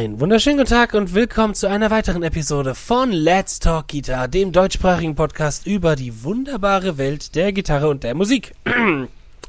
Einen wunderschönen guten Tag und willkommen zu einer weiteren Episode von Let's Talk Guitar, dem deutschsprachigen Podcast über die wunderbare Welt der Gitarre und der Musik.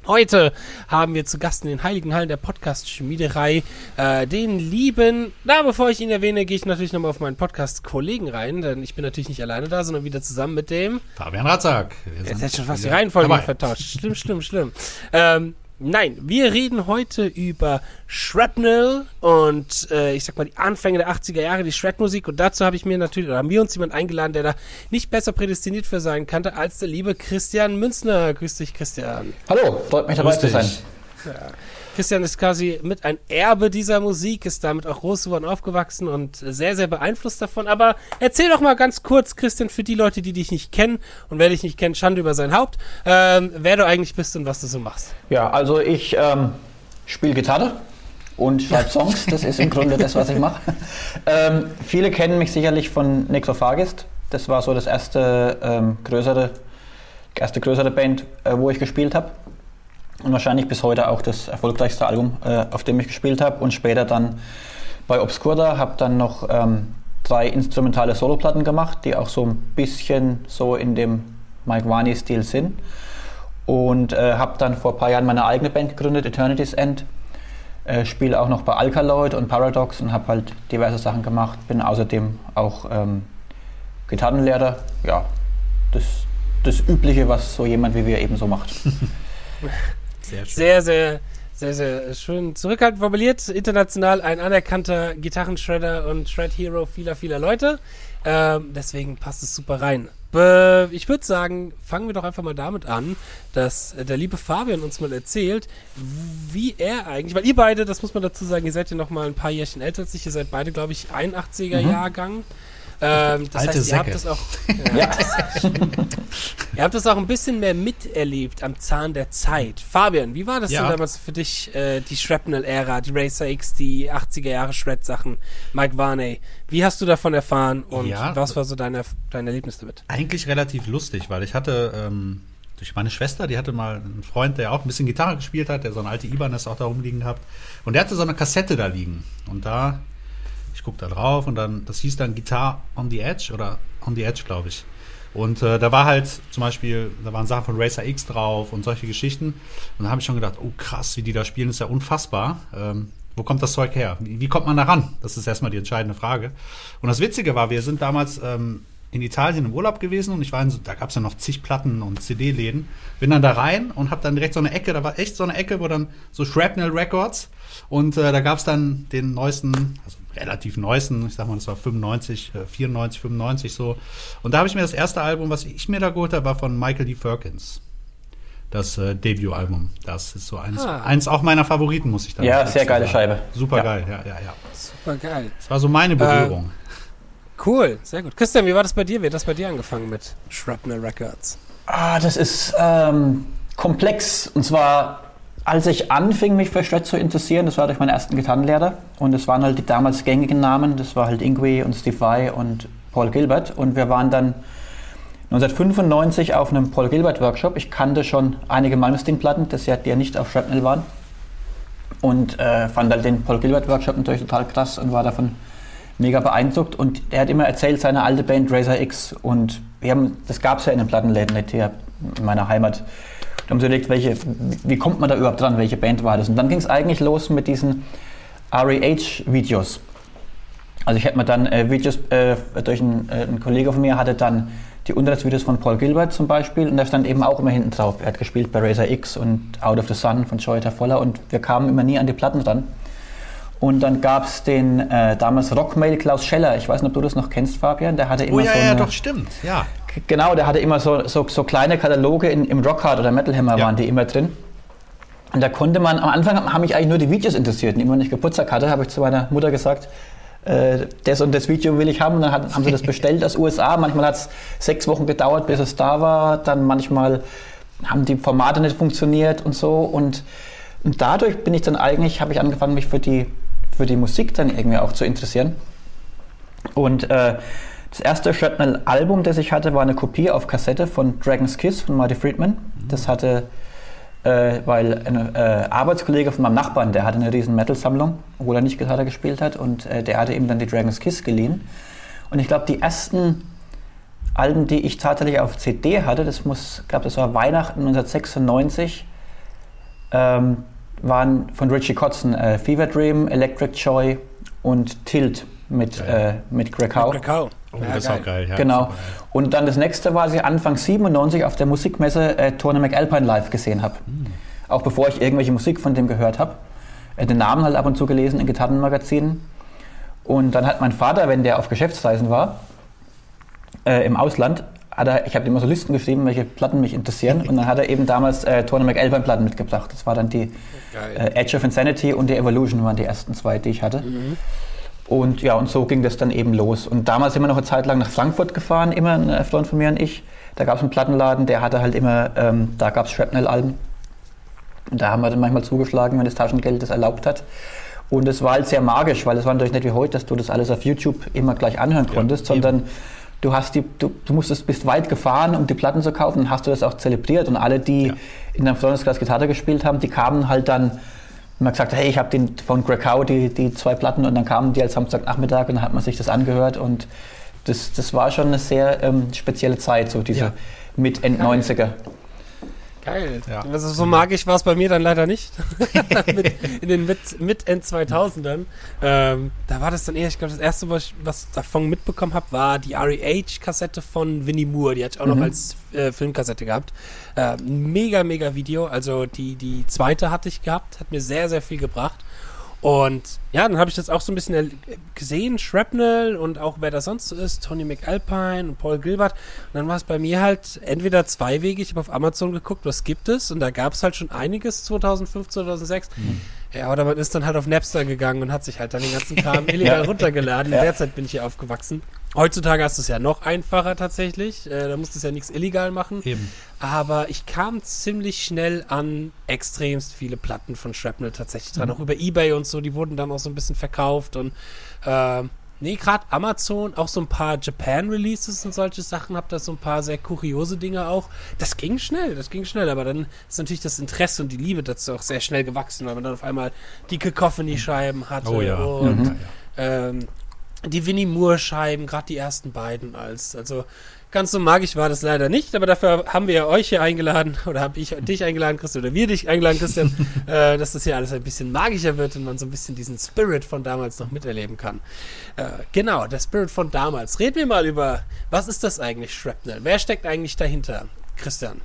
Heute haben wir zu Gast in den Heiligen Hallen der Podcast-Schmiederei äh, den lieben, na, bevor ich ihn erwähne, gehe ich natürlich nochmal auf meinen Podcast-Kollegen rein, denn ich bin natürlich nicht alleine da, sondern wieder zusammen mit dem Fabian Ratzak. Jetzt hätte schon fast die Reihenfolge vertauscht. Schlimm, schlimm, schlimm. Ähm, Nein, wir reden heute über Shrapnel und äh, ich sag mal die Anfänge der 80er Jahre, die Shred-Musik und dazu habe ich mir natürlich, oder haben wir uns jemand eingeladen, der da nicht besser prädestiniert für sein kannte als der liebe Christian Münzner. Grüß dich, Christian. Hallo, freut mich dabei zu sein. Ja. Christian ist quasi mit ein Erbe dieser Musik, ist damit auch groß geworden, aufgewachsen und sehr, sehr beeinflusst davon. Aber erzähl doch mal ganz kurz, Christian, für die Leute, die dich nicht kennen und wer dich nicht kennt, Schande über sein Haupt, ähm, wer du eigentlich bist und was du so machst. Ja, also ich ähm, spiele Gitarre und schreibe Songs. Das ist im Grunde das, was ich mache. Ähm, viele kennen mich sicherlich von Nexophagist. Das war so das erste ähm, größere, erste größere Band, äh, wo ich gespielt habe und wahrscheinlich bis heute auch das erfolgreichste Album, äh, auf dem ich gespielt habe und später dann bei Obscura habe dann noch ähm, drei instrumentale Soloplatten gemacht, die auch so ein bisschen so in dem Mike Varney-Stil sind und äh, habe dann vor ein paar Jahren meine eigene Band gegründet, Eternity's End. Äh, spiele auch noch bei Alkaloid und Paradox und habe halt diverse Sachen gemacht. Bin außerdem auch ähm, Gitarrenlehrer. Ja, das, das Übliche, was so jemand wie wir eben so macht. Sehr, schön. sehr, sehr, sehr, sehr schön zurückhaltend formuliert. International ein anerkannter Gitarrenshredder und Shred-Hero vieler, vieler Leute. Ähm, deswegen passt es super rein. Ich würde sagen, fangen wir doch einfach mal damit an, dass der liebe Fabian uns mal erzählt, wie er eigentlich, weil ihr beide, das muss man dazu sagen, ihr seid ja noch mal ein paar Jährchen älter als ich, ihr seid beide, glaube ich, 81er mhm. Ähm, das Alte heißt, ihr habt das auch, ja, ihr habt das auch ein bisschen mehr miterlebt am Zahn der Zeit. Fabian, wie war das ja. denn damals für dich, äh, die Shrapnel-Ära, die Racer X, die 80er Jahre Shred-Sachen, Mike Varney? Wie hast du davon erfahren und ja, was war so dein, dein Erlebnis damit? Eigentlich relativ lustig, weil ich hatte ähm, durch meine Schwester, die hatte mal einen Freund, der auch ein bisschen Gitarre gespielt hat, der so eine alte Ibanez auch da rumliegen gehabt. Und der hatte so eine Kassette da liegen. Und da ich gucke da drauf und dann, das hieß dann Guitar on the Edge oder On the Edge, glaube ich. Und äh, da war halt zum Beispiel, da waren Sachen von Racer X drauf und solche Geschichten. Und da habe ich schon gedacht, oh krass, wie die da spielen, ist ja unfassbar. Ähm, wo kommt das Zeug her? Wie, wie, kommt man da ran? Das ist erstmal die entscheidende Frage. Und das Witzige war, wir sind damals ähm, in Italien im Urlaub gewesen und ich war in so, da gab es ja noch zig Platten und CD-Läden. Bin dann da rein und habe dann direkt so eine Ecke, da war echt so eine Ecke, wo dann so Shrapnel Records und äh, da gab es dann den neuesten, also relativ neuesten, ich sag mal, das war 95, 94, 95 so. Und da habe ich mir das erste Album, was ich mir da geholt habe, war von Michael D. Firkins. Das äh, Debütalbum. Das ist so eins, ah. eins auch meiner Favoriten, muss ich dann sagen. Ja, sehr geile. Scheibe. Super ja. geil, ja, ja, ja. Super geil. Das war so meine Berührung. Äh, cool, sehr gut. Christian, wie war das bei dir? Wie hat das bei dir angefangen mit Shrapnel Records? Ah, das ist ähm, komplex. Und zwar als ich anfing, mich für Shred zu interessieren, das war durch meinen ersten Gitarrenlehrer. Und es waren halt die damals gängigen Namen, das war halt Ingwe und Steve Vai und Paul Gilbert. Und wir waren dann 1995 auf einem Paul Gilbert Workshop. Ich kannte schon einige Malmsteen-Platten, das ja, die ja nicht auf Shrapnel waren. Und äh, fand halt den Paul Gilbert Workshop natürlich total krass und war davon mega beeindruckt. Und er hat immer erzählt, seine alte Band Razor X. Und wir haben, das gab es ja in den Plattenläden nicht hier in meiner Heimat haben sie überlegt, welche, wie kommt man da überhaupt dran, welche Band war das? Und dann ging es eigentlich los mit diesen REH-Videos. Also ich hätte mir dann äh, Videos äh, durch einen, äh, ein Kollege von mir hatte dann die Unterrichtsvideos von Paul Gilbert zum Beispiel und da stand eben auch immer hinten drauf. Er hat gespielt bei Razor X und Out of the Sun von Joy Voller und wir kamen immer nie an die Platten dran. Und dann gab es den äh, damals Rockmail Klaus Scheller. Ich weiß nicht, ob du das noch kennst, Fabian. Der hatte oh immer oh ja, so ja, eine, doch, stimmt. Ja. Genau, der hatte immer so, so, so kleine Kataloge in, im Rockhard oder Metal Hammer ja. waren die immer drin. Und da konnte man, am Anfang haben mich eigentlich nur die Videos interessiert. Und immer wenn ich Geburtstag hatte, habe ich zu meiner Mutter gesagt, äh, das und das Video will ich haben. Und dann hat, haben sie das bestellt aus USA. Manchmal hat es sechs Wochen gedauert, bis es da war. Dann manchmal haben die Formate nicht funktioniert und so. Und, und dadurch bin ich dann eigentlich, habe ich angefangen, mich für die, für die Musik dann irgendwie auch zu interessieren. Und äh, das erste Shrapnel-Album, das ich hatte, war eine Kopie auf Kassette von Dragon's Kiss von Marty Friedman. Das hatte äh, weil ein äh, Arbeitskollege von meinem Nachbarn, der hatte eine riesen Metal-Sammlung, obwohl er nicht Gitarre gespielt hat und äh, der hatte ihm dann die Dragon's Kiss geliehen. Und ich glaube, die ersten Alben, die ich tatsächlich auf CD hatte, das muss, glaube das war Weihnachten 1996, ähm, waren von Richie Kotzen äh, Fever Dream, Electric Joy und Tilt mit, äh, mit Greg Howe. Oh, das ist auch geil. Ja, genau. geil. Und dann das nächste war, als ich Anfang 97 auf der Musikmesse äh, Tony McAlpine live gesehen habe. Auch bevor ich irgendwelche Musik von dem gehört habe. Äh, den Namen halt ab und zu gelesen in Gitarrenmagazinen. Und dann hat mein Vater, wenn der auf Geschäftsreisen war, äh, im Ausland, hat er, ich habe immer so Listen geschrieben, welche Platten mich interessieren. Und dann hat er eben damals äh, Tony McAlpine Platten mitgebracht. Das war dann die Geil. äh, Edge of Insanity und die Evolution waren die ersten zwei, die ich hatte. Und ja, und so ging das dann eben los. Und damals sind wir noch eine Zeit lang nach Frankfurt gefahren, immer ein äh, Freund von mir und ich. Da gab es einen Plattenladen, der hatte halt immer, ähm, da gab es Shrapnel-Alben. Und da haben wir dann manchmal zugeschlagen, wenn das Taschengeld das erlaubt hat. Und es war halt sehr magisch, weil es war natürlich nicht wie heute, dass du das alles auf YouTube immer gleich anhören konntest, sondern du hast die, du, du musstest, bist weit gefahren, um die Platten zu kaufen, und hast du das auch zelebriert. Und alle, die Ja. in deinem Freundeskreis Gitarre gespielt haben, die kamen halt dann, wenn man gesagt hat, hey, ich habe den von Greg Howe die, die zwei Platten und dann kamen die als Samstagnachmittag und dann hat man sich das angehört und das, das war schon eine sehr ähm, spezielle Zeit, so diese Ja. mit End 90er. Geil. Ja. Also so magisch war es bei mir dann leider nicht. mit, in den mit, mit End 2000ern. Ähm, da war das dann eher, ich glaube, das erste, was ich was davon mitbekommen habe, war die REH-Kassette von Winnie Moore. Die hatte ich auch noch Mhm. als äh, Filmkassette gehabt. Äh, mega, mega Video. Also die, die zweite hatte ich gehabt, hat mir sehr, sehr viel gebracht. Und ja, dann habe ich das auch so ein bisschen gesehen, Shrapnel und auch wer da sonst so ist, Tony McAlpine und Paul Gilbert. Und dann war es bei mir halt entweder zweiwegig, ich habe auf Amazon geguckt, was gibt es? Und da gab es halt schon einiges 2005, 2006. Ja, oder man ist dann halt auf Napster gegangen und hat sich halt dann den ganzen Kram illegal runtergeladen. In Ja. der Zeit bin ich hier aufgewachsen. Heutzutage hast du es ja noch einfacher tatsächlich. Äh, da musst du es ja nichts illegal machen. Eben. Aber ich kam ziemlich schnell an extremst viele Platten von Shrapnel tatsächlich dran. Auch über Ebay und so, die wurden dann auch so ein bisschen verkauft. Und ähm, nee, gerade Amazon, auch so ein paar Japan-Releases und solche Sachen, hab da so ein paar sehr kuriose Dinge auch. Das ging schnell, das ging schnell, aber dann ist natürlich das Interesse und die Liebe dazu auch sehr schnell gewachsen, weil man dann auf einmal die Cacophony-Scheiben hatte Oh ja. und Mhm. ähm, die Winnie Moore-Scheiben, gerade die ersten beiden als. Also ganz so magisch war das leider nicht, aber dafür haben wir ja euch hier eingeladen, oder habe ich dich eingeladen, Christian, oder wir dich eingeladen, Christian, äh, dass das hier alles ein bisschen magischer wird und man so ein bisschen diesen Spirit von damals noch miterleben kann. Äh, genau, der Spirit von damals. Reden wir mal über, was ist das eigentlich, Shrapnel? Wer steckt eigentlich dahinter, Christian?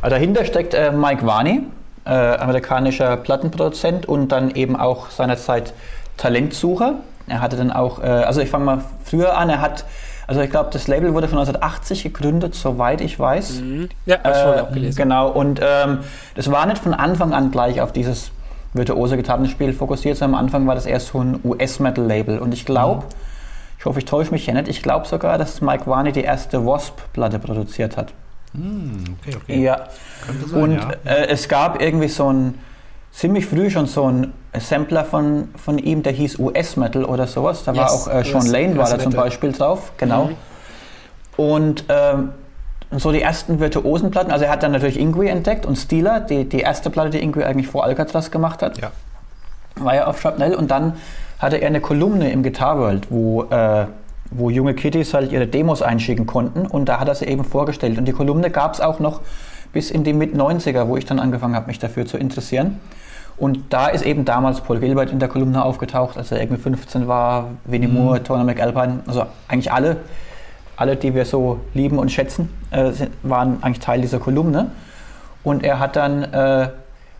Also dahinter steckt äh, Mike Varney, äh, amerikanischer Plattenproduzent und dann eben auch seinerzeit Talentsucher. Er hatte dann auch, äh, also ich fange mal früher an, er hat, also ich glaube, das Label wurde von 1980 gegründet, soweit ich weiß. Ja, hab ich Äh, abgelesen. Genau, und ähm, das war nicht von Anfang an gleich auf dieses virtuose Gitarrenspiel fokussiert, sondern am Anfang war das erst so ein US-Metal-Label. Und ich glaube, ich hoffe, ich täusche mich hier nicht, ich glaube sogar, dass Mike Varney die erste Wasp-Platte produziert hat. Hm, okay, okay. Ja. Könnte sein, Und ja. äh, es gab irgendwie so ein, ziemlich früh schon so ein Sampler von, von ihm, der hieß US-Metal oder sowas. Da war Yes, auch äh, Sean US Lane war da zum Metal. Beispiel drauf, genau. Mhm. Und ähm, so die ersten virtuosen Platten, also er hat dann natürlich Ingui entdeckt und Steeler, die, die erste Platte, die Ingui eigentlich vor Alcatraz gemacht hat, Ja. war ja auf Shrapnel und dann hatte er eine Kolumne im Guitar World, wo, äh, wo junge Kiddies halt ihre Demos einschicken konnten und da hat er sie eben vorgestellt. Und die Kolumne gab es auch noch bis in die Mit-90er, wo ich dann angefangen habe, mich dafür zu interessieren. Und da ist eben damals Paul Gilbert in der Kolumne aufgetaucht, als er irgendwie 15 war, Winnie Moore, Tony McAlpine, also eigentlich alle, alle, die wir so lieben und schätzen, äh, waren eigentlich Teil dieser Kolumne. Und er hat dann äh,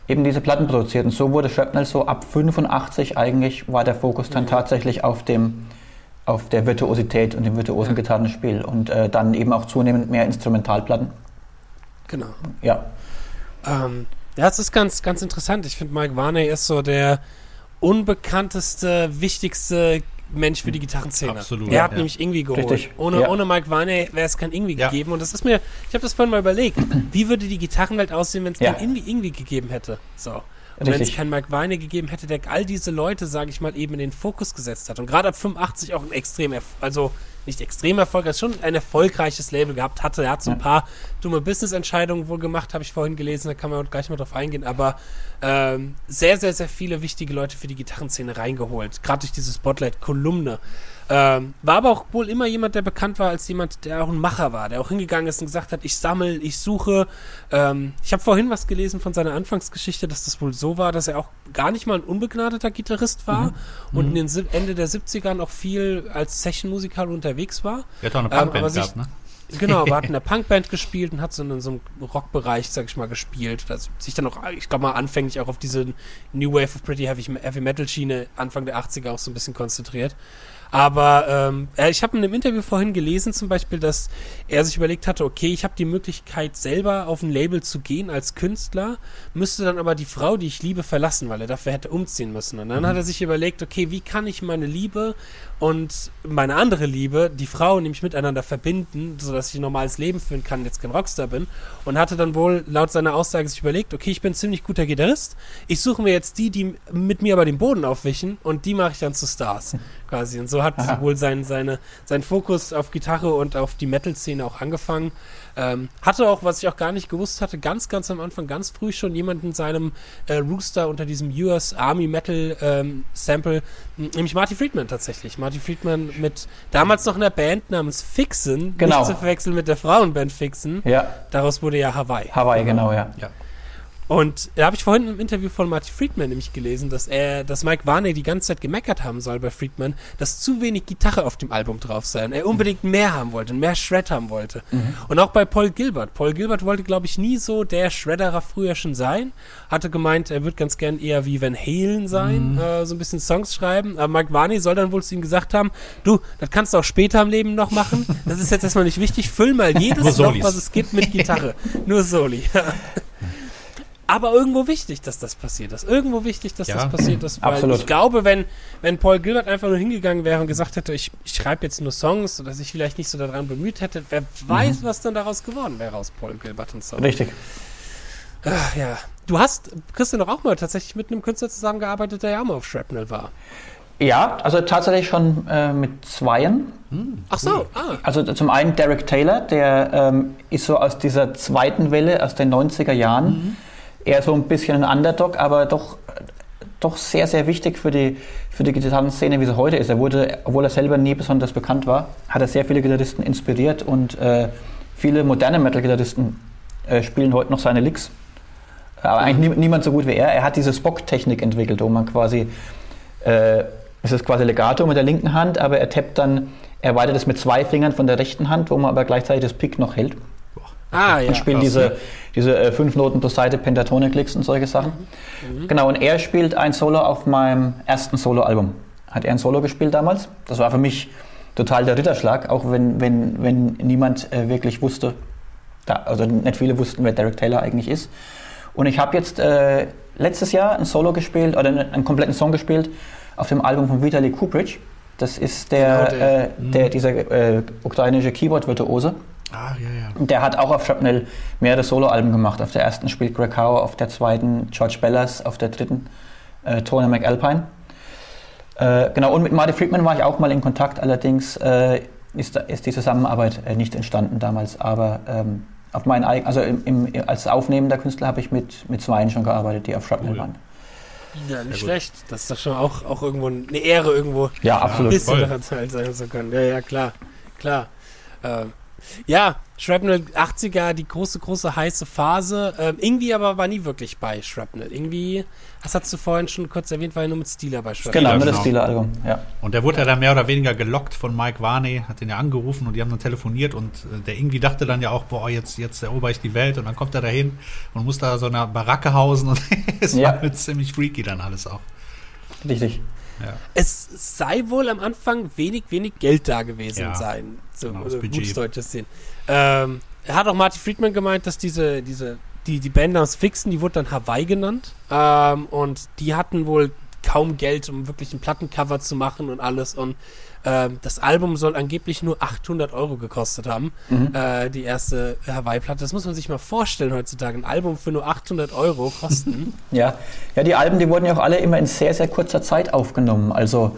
eben diese Platten produziert. Und so wurde Shrapnel so ab 85 eigentlich, war der Fokus dann tatsächlich auf dem auf der Virtuosität und dem virtuosen. Gitarrenspiel und äh, dann eben auch zunehmend mehr Instrumentalplatten. Genau. Ja, Ähm, ja, es ist ganz, ganz interessant. Ich finde, Mike Varney ist so der unbekannteste, wichtigste Mensch für die Gitarrenszene. Absolut, Er hat ja. nämlich Ingwie geholt. Richtig, Ohne, ja. ohne Mike Varney wäre es kein Ingwie Ja. gegeben. Und das ist mir, ich habe das vorhin mal überlegt, wie würde die Gitarrenwelt aussehen, wenn es Ja. kein Ingwie, Ingwie gegeben hätte? So. Und wenn es keinen Mike Varney gegeben hätte, der all diese Leute, sage ich mal, eben in den Fokus gesetzt hat. Und gerade ab 85 auch ein extrem, erf- also nicht extrem erfolgreich, schon ein erfolgreiches Label gehabt hatte. Er hat so ein paar dumme Business-Entscheidungen wohl gemacht, habe ich vorhin gelesen, da kann man gleich mal drauf eingehen, aber ähm, sehr, sehr, sehr viele wichtige Leute für die Gitarrenszene reingeholt, gerade durch diese Spotlight-Kolumne. Ähm, war aber auch wohl immer jemand, der bekannt war als jemand, der auch ein Macher war, der auch hingegangen ist und gesagt hat, ich sammle, ich suche. Ähm, ich habe vorhin was gelesen von seiner Anfangsgeschichte, dass das wohl so war, dass er auch gar nicht mal ein unbegnadeter Gitarrist war mhm. und in den Ende der 70ern auch viel als Session-Musiker unterwegs war. Er hat auch eine Punkband ähm, gehabt, ne? Genau, aber hat in der Punkband gespielt und hat so in so einem Rockbereich, sag ich mal, gespielt. Also sich dann auch, ich glaube mal, anfänglich auch auf diese New Wave of Pretty Heavy, Heavy Metal Schiene Anfang der 80er auch so ein bisschen konzentriert. Aber ähm, ich habe in einem Interview vorhin gelesen zum Beispiel, dass er sich überlegt hatte, okay, ich habe die Möglichkeit selber auf ein Label zu gehen als Künstler, müsste dann aber die Frau, die ich liebe, verlassen, weil er dafür hätte umziehen müssen. Und dann mhm. hat er sich überlegt, okay, wie kann ich meine Liebe und meine andere Liebe, die Frau, nämlich miteinander verbinden, sodass ich ein normales Leben führen kann, jetzt kein Rockstar bin. Und hatte dann wohl laut seiner Aussage sich überlegt, okay, ich bin ein ziemlich guter Gitarrist, ich suche mir jetzt die, die mit mir aber den Boden aufwischen und die mache ich dann zu Stars, quasi. Und so hat Aha. wohl sein, seine, sein Fokus auf Gitarre und auf die Metal-Szene auch angefangen. Ähm, hatte auch, was ich auch gar nicht gewusst hatte, ganz, ganz am Anfang, ganz früh schon jemand in seinem äh, Rooster unter diesem US Army Metal ähm, Sample, nämlich Marty Friedman tatsächlich. Marty Friedman mit damals noch einer Band namens Fixen, genau. nicht zu verwechseln mit der Frauenband Fixen. Ja. Daraus wurde ja Hawaii. Hawaii, genau, ja. ja. Und da habe ich vorhin im Interview von Marty Friedman nämlich gelesen, dass er, dass Mike Varney die ganze Zeit gemeckert haben soll bei Friedman, dass zu wenig Gitarre auf dem Album drauf sei und er unbedingt mehr haben wollte, mehr Shred haben wollte. Mhm. Und auch bei Paul Gilbert. Paul Gilbert wollte, glaube ich, nie so der Shredderer früher schon sein. Hatte gemeint, er würde ganz gern eher wie Van Halen sein, mhm. äh, so ein bisschen Songs schreiben. Aber Mike Varney soll dann wohl zu ihm gesagt haben, du, das kannst du auch später im Leben noch machen. Das ist jetzt erstmal nicht wichtig. Füll mal jedes Loch, was es gibt, mit Gitarre. Nur Soli. aber irgendwo wichtig, dass das passiert ist. Irgendwo wichtig, dass ja, das passiert ist. Weil absolut. ich glaube, wenn, wenn Paul Gilbert einfach nur hingegangen wäre und gesagt hätte, ich, ich schreibe jetzt nur Songs oder sich vielleicht nicht so daran bemüht hätte, wer weiß, mhm. was dann daraus geworden wäre aus Paul Gilbert und so. Richtig. Ach, ja. Du hast, Christian, doch auch mal tatsächlich mit einem Künstler zusammengearbeitet, der ja auch mal auf Shrapnel war. Ja, also tatsächlich schon äh, mit zweien. Hm, Ach so, ah. Also zum einen Derek Taylor, der ähm, ist so aus dieser zweiten Welle aus den 90er Jahren. Mhm eher so ein bisschen ein Underdog, aber doch, doch sehr, sehr wichtig für die, für die Gitarrenszene, wie sie heute ist. Er wurde, obwohl er selber nie besonders bekannt war, hat er sehr viele Gitarristen inspiriert und äh, viele moderne Metal-Gitarristen äh, spielen heute noch seine Licks. Aber eigentlich nie, niemand so gut wie er. Er hat diese Spock-Technik entwickelt, wo man quasi, äh, es ist quasi Legato mit der linken Hand, aber er tappt dann, er weitet es mit zwei Fingern von der rechten Hand, wo man aber gleichzeitig das Pick noch hält. Ah, ja. Und spielt diese, diese äh, fünf Noten pro Seite, Pentatonic-Licks und solche Sachen. Mhm. Mhm. Genau, und er spielt ein Solo auf meinem ersten Solo-Album. Hat er ein Solo gespielt damals? Das war für mich total der Ritterschlag, auch wenn, wenn, wenn niemand äh, wirklich wusste, da, also nicht viele wussten, wer Derek Taylor eigentlich ist. Und ich habe jetzt äh, letztes Jahr ein Solo gespielt, oder einen, einen, kompletten Song gespielt auf dem Album von Vitaly Kuprich. Das ist der, genau der, äh, der mhm. dieser äh, ukrainische Keyboard-Virtuose. Ah, ja, ja. Und der hat auch auf Shrapnel mehrere Soloalben gemacht. Auf der ersten spielt Greg Howe, auf der zweiten George Bellas, auf der dritten äh, Tony McAlpine. Äh, genau, und mit Marty Friedman war ich auch mal in Kontakt, allerdings äh, ist, ist, die Zusammenarbeit äh, nicht entstanden damals. Aber ähm, auf meinen eigen, also im, im, als aufnehmender Künstler habe ich mit, mit Zweien schon gearbeitet, die auf Shrapnel cool. waren. Ja, nicht schlecht. Das ist doch schon auch, auch irgendwo eine Ehre, irgendwo ja, absolut. ein bisschen daran teilhaben zu können. Ja, ja, klar. Klar. Ähm, ja, Shrapnel 80er, die große, große heiße Phase. Ähm, irgendwie aber war nie wirklich bei Shrapnel. Irgendwie, das hast du vorhin schon kurz erwähnt, war ja nur mit Steeler bei Shrapnel. Genau, nur das genau. Steeler-Album, ja. Und der wurde ja dann mehr oder weniger gelockt von Mike Varney, hat den ja angerufen und die haben dann telefoniert und äh, der irgendwie dachte dann ja auch, boah, jetzt, jetzt erober ich die Welt und dann kommt er dahin und muss da so eine Baracke hausen und es ja. war ziemlich freaky dann alles auch. Richtig. Ja. Es sei wohl am Anfang wenig, wenig Geld da gewesen ja, sein. So genau, gutes deutsches sehen. Ähm, er hat auch Marty Friedman gemeint, dass diese, diese, die, die Band namens Fixen, die wurde dann Hawaii genannt. Ähm, und die hatten wohl kaum Geld, um wirklich ein Plattencover zu machen und alles. Und ähm, das Album soll angeblich nur 800 Euro gekostet haben, mhm. äh, die erste Hawaii-Platte. Das muss man sich mal vorstellen heutzutage. Ein Album für nur 800 Euro kosten. ja. ja, die Alben, die wurden ja auch alle immer in sehr, sehr kurzer Zeit aufgenommen. Also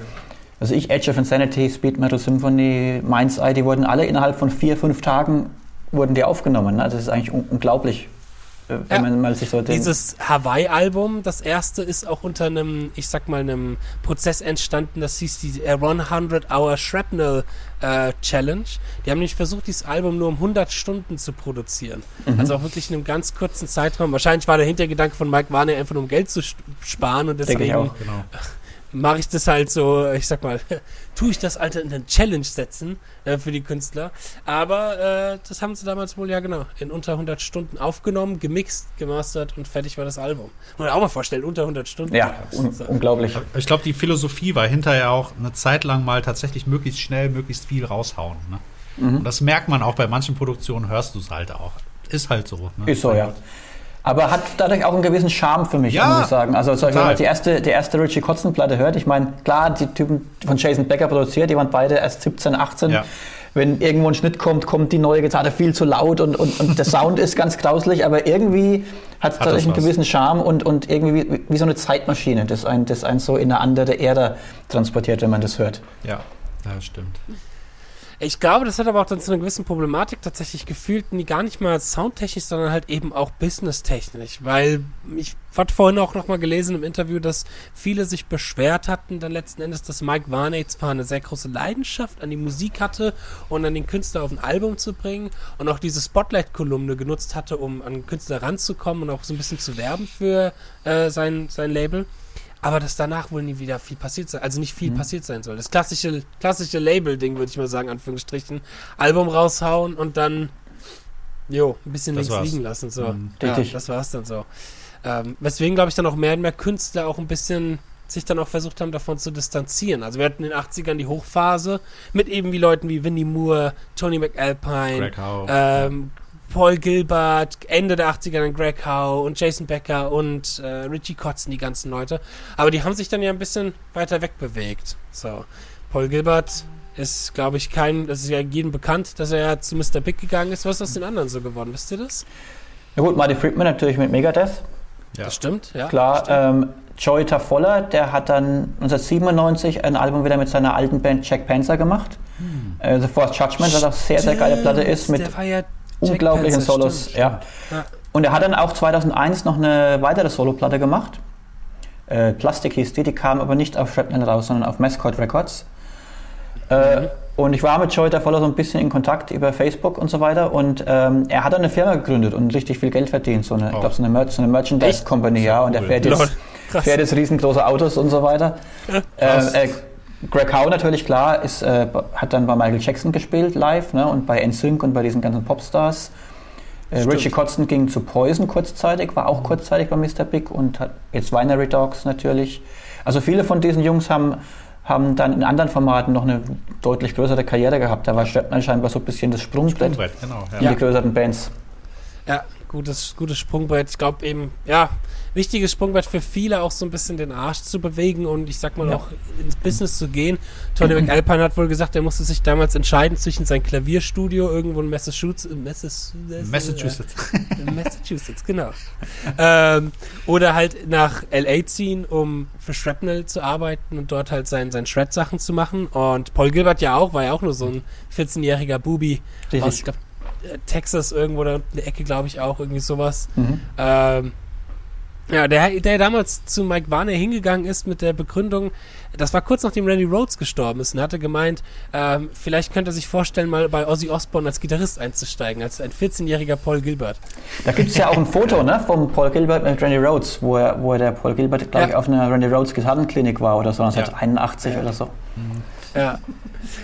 also ich, Edge of Insanity, Speed Metal Symphony, Mind's Eye, die wurden alle innerhalb von vier, fünf Tagen wurden die aufgenommen. Ne? Also das ist eigentlich un unglaublich, wenn ja. man mal sich so denkt. Dieses Hawaii-Album, das erste, ist auch unter einem, ich sag mal, einem Prozess entstanden, das hieß die 100-Hour Shrapnel äh, Challenge. Die haben nämlich versucht, dieses Album nur um 100 Stunden zu produzieren. Mhm. Also auch wirklich in einem ganz kurzen Zeitraum. Wahrscheinlich war der Hintergedanke von Mike Warner einfach nur um Geld zu sparen und deswegen auch, genau mache ich das halt so, ich sag mal, tue ich das Alter in eine Challenge setzen äh, für die Künstler. Aber äh, das haben sie damals wohl ja genau in unter 100 Stunden aufgenommen, gemixt, gemastert und fertig war das Album. Muss man auch mal vorstellen, unter 100 Stunden. Ja, un so. unglaublich. Ich glaube, die Philosophie war hinterher auch eine Zeit lang mal tatsächlich möglichst schnell, möglichst viel raushauen. Ne? Mhm. Und das merkt man auch bei manchen Produktionen, hörst du es halt auch. Ist halt so. Ne? Ist so, ja. Aber hat dadurch auch einen gewissen Charme für mich, ja, muss ich sagen. Also, wenn man die erste, die erste Richie Kotzen-Platte hört, ich meine, klar, die Typen von Jason Becker produziert, die waren beide erst 17, 18. Ja. Wenn irgendwo ein Schnitt kommt, kommt die neue Gitarre viel zu laut und, und, und der Sound ist ganz grauslich, aber irgendwie hat es dadurch einen gewissen Charme und, und irgendwie wie, wie so eine Zeitmaschine, das einen, das einen so in eine andere Erde transportiert, wenn man das hört. Ja, das stimmt. Ich glaube, das hat aber auch dann zu einer gewissen Problematik tatsächlich gefühlt, nie gar nicht mal soundtechnisch, sondern halt eben auch businesstechnisch, weil ich hatte vorhin auch nochmal gelesen im Interview, dass viele sich beschwert hatten, dann letzten Endes, dass Mike Varney zwar eine sehr große Leidenschaft an die Musik hatte und an den Künstler auf ein Album zu bringen und auch diese Spotlight-Kolumne genutzt hatte, um an Künstler ranzukommen und auch so ein bisschen zu werben für äh, sein, sein Label aber dass danach wohl nie wieder viel passiert sein, also nicht viel mhm. passiert sein soll. Das klassische, klassische Label-Ding, würde ich mal sagen, Anführungsstrichen. Album raushauen und dann, jo, ein bisschen das links war's. liegen lassen. So. Mhm. Ja, das war's dann so. Ähm, weswegen, glaube ich, dann auch mehr und mehr Künstler auch ein bisschen sich dann auch versucht haben, davon zu distanzieren. Also wir hatten in den 80ern die Hochphase mit eben wie Leuten wie Winnie Moore, Tony McAlpine, ähm, Paul Gilbert, Ende der 80er dann Greg Howe und Jason Becker und äh, Richie Kotzen, die ganzen Leute. Aber die haben sich dann ja ein bisschen weiter wegbewegt. So. Paul Gilbert ist, glaube ich, kein, das ist ja jedem bekannt, dass er ja zu Mr. Big gegangen ist. Was ist aus den anderen so geworden? Wisst ihr das? Ja gut, Marty Friedman natürlich mit Megadeth. Ja. Das stimmt, ja. Klar, stimmt. Ähm, Joey Tafolla, der hat dann 1997 ein Album wieder mit seiner alten Band Jack Panzer gemacht. Hm. Äh, The Fourth Judgment, was auch sehr, sehr geile Platte ist. Mit der war ja unglaublichen Solos. Stimmt, ja. ja. Und er hat dann auch 2001 noch eine weitere Soloplatte gemacht. Äh, Plastik hieß die, die kam aber nicht auf Shrapnel raus, sondern auf Mascot Records. Äh, mhm. Und ich war mit Joy Voller so ein bisschen in Kontakt über Facebook und so weiter. Und ähm, er hat dann eine Firma gegründet und richtig viel Geld verdient. So eine, oh. ich glaube, so eine, Mer so eine Merchandise? Company, ja. Und er fährt jetzt, fährt jetzt riesengroße Autos und so weiter. äh, Greg Howe natürlich, klar, ist, äh, hat dann bei Michael Jackson gespielt live ne, und bei NSYNC und bei diesen ganzen Popstars. Äh, Richie Kotzen ging zu Poison kurzzeitig, war auch kurzzeitig bei Mr. Big und hat jetzt Winery Dogs natürlich. Also viele von diesen Jungs haben, haben dann in anderen Formaten noch eine deutlich größere Karriere gehabt. Da war Stöttner scheinbar so ein bisschen das Sprungbrett, Sprungbrett genau, ja. in die größeren Bands. Ja, gutes, gutes Sprungbrett. Ich glaube eben, ja, wichtiges Sprungbrett für viele, auch so ein bisschen den Arsch zu bewegen und ich sag mal ja. auch ins Business zu gehen. Tony McAlpine hat wohl gesagt, er musste sich damals entscheiden zwischen sein Klavierstudio irgendwo in Massachusetts, Massachusetts, Massachusetts, genau, ähm, oder halt nach LA ziehen, um für Shrapnel zu arbeiten und dort halt sein, sein Shred-Sachen zu machen. Und Paul Gilbert ja auch, war ja auch nur so ein 14-jähriger Bubi aus, ich glaube, Texas irgendwo da in der Ecke, glaube ich auch, irgendwie sowas. Mhm. Ähm, ja, der, der damals zu Mike Warner hingegangen ist mit der Begründung, das war kurz nachdem Randy Rhodes gestorben ist und hatte gemeint, ähm, vielleicht könnte er sich vorstellen, mal bei Ozzy Osbourne als Gitarrist einzusteigen, als ein 14-jähriger Paul Gilbert. Da gibt es ja auch ein Foto ne, vom Paul Gilbert mit Randy Rhodes, wo, er, wo er der Paul Gilbert, glaube ja. ich, auf einer Randy Rhodes Gitarrenklinik war oder so, 1981 ja. oder so. Mhm. Ja.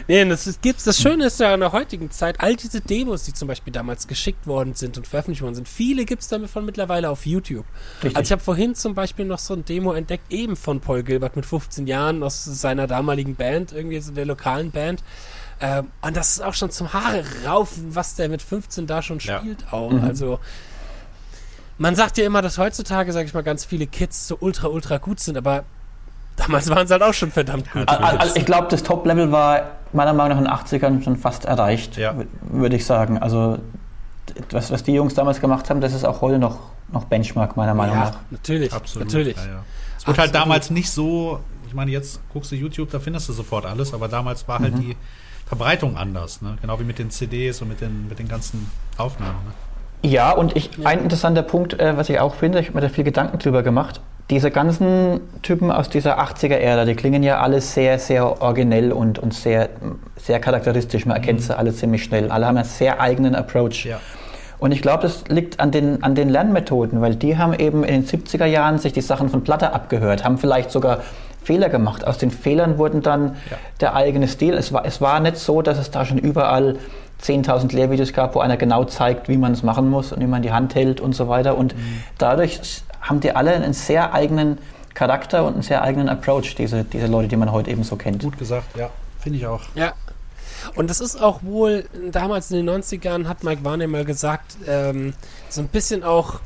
Nee, das ist, gibt's. Das Schöne ist ja in der heutigen Zeit, all diese Demos, die zum Beispiel damals geschickt worden sind und veröffentlicht worden sind, viele gibt es damit von mittlerweile auf YouTube. Richtig. Also ich habe vorhin zum Beispiel noch so ein Demo entdeckt, eben von Paul Gilbert mit 15 Jahren aus seiner damaligen Band, irgendwie so der lokalen Band. Ähm, und das ist auch schon zum Haare raufen, was der mit 15 da schon spielt ja. auch. Mhm. Also man sagt ja immer, dass heutzutage, sage ich mal, ganz viele Kids so ultra, ultra gut sind, aber Damals waren sie halt auch schon verdammt gut. Also ich glaube, das Top-Level war meiner Meinung nach in den 80ern schon fast erreicht, ja. würde ich sagen. Also was, was die Jungs damals gemacht haben, das ist auch heute noch, noch Benchmark, meiner Meinung ja, nach. Natürlich, Absolut, natürlich. Ja, ja. Es wurde halt damals nicht so, ich meine, jetzt guckst du YouTube, da findest du sofort alles, aber damals war halt mhm. die Verbreitung anders, ne? Genau wie mit den CDs und mit den, mit den ganzen Aufnahmen. Ne? Ja, und ich, ein interessanter Punkt, äh, was ich auch finde, ich habe mir da viel Gedanken drüber gemacht. Diese ganzen Typen aus dieser 80er-Ära, die klingen ja alle sehr, sehr originell und, und sehr, sehr charakteristisch. Man erkennt mhm. sie alle ziemlich schnell. Alle haben einen sehr eigenen Approach. Ja. Und ich glaube, das liegt an den, an den Lernmethoden, weil die haben eben in den 70er Jahren sich die Sachen von Platte abgehört, haben vielleicht sogar Fehler gemacht. Aus den Fehlern wurden dann ja. der eigene Stil. Es war, es war nicht so, dass es da schon überall 10.000 Lehrvideos gab, wo einer genau zeigt, wie man es machen muss und wie man die Hand hält und so weiter. Und mhm. dadurch haben die alle einen sehr eigenen Charakter und einen sehr eigenen Approach, diese, diese Leute, die man heute eben so kennt. Gut gesagt, ja, finde ich auch. Ja, und das ist auch wohl, damals in den 90ern hat Mike Warner mal gesagt, ähm, so ein bisschen auch,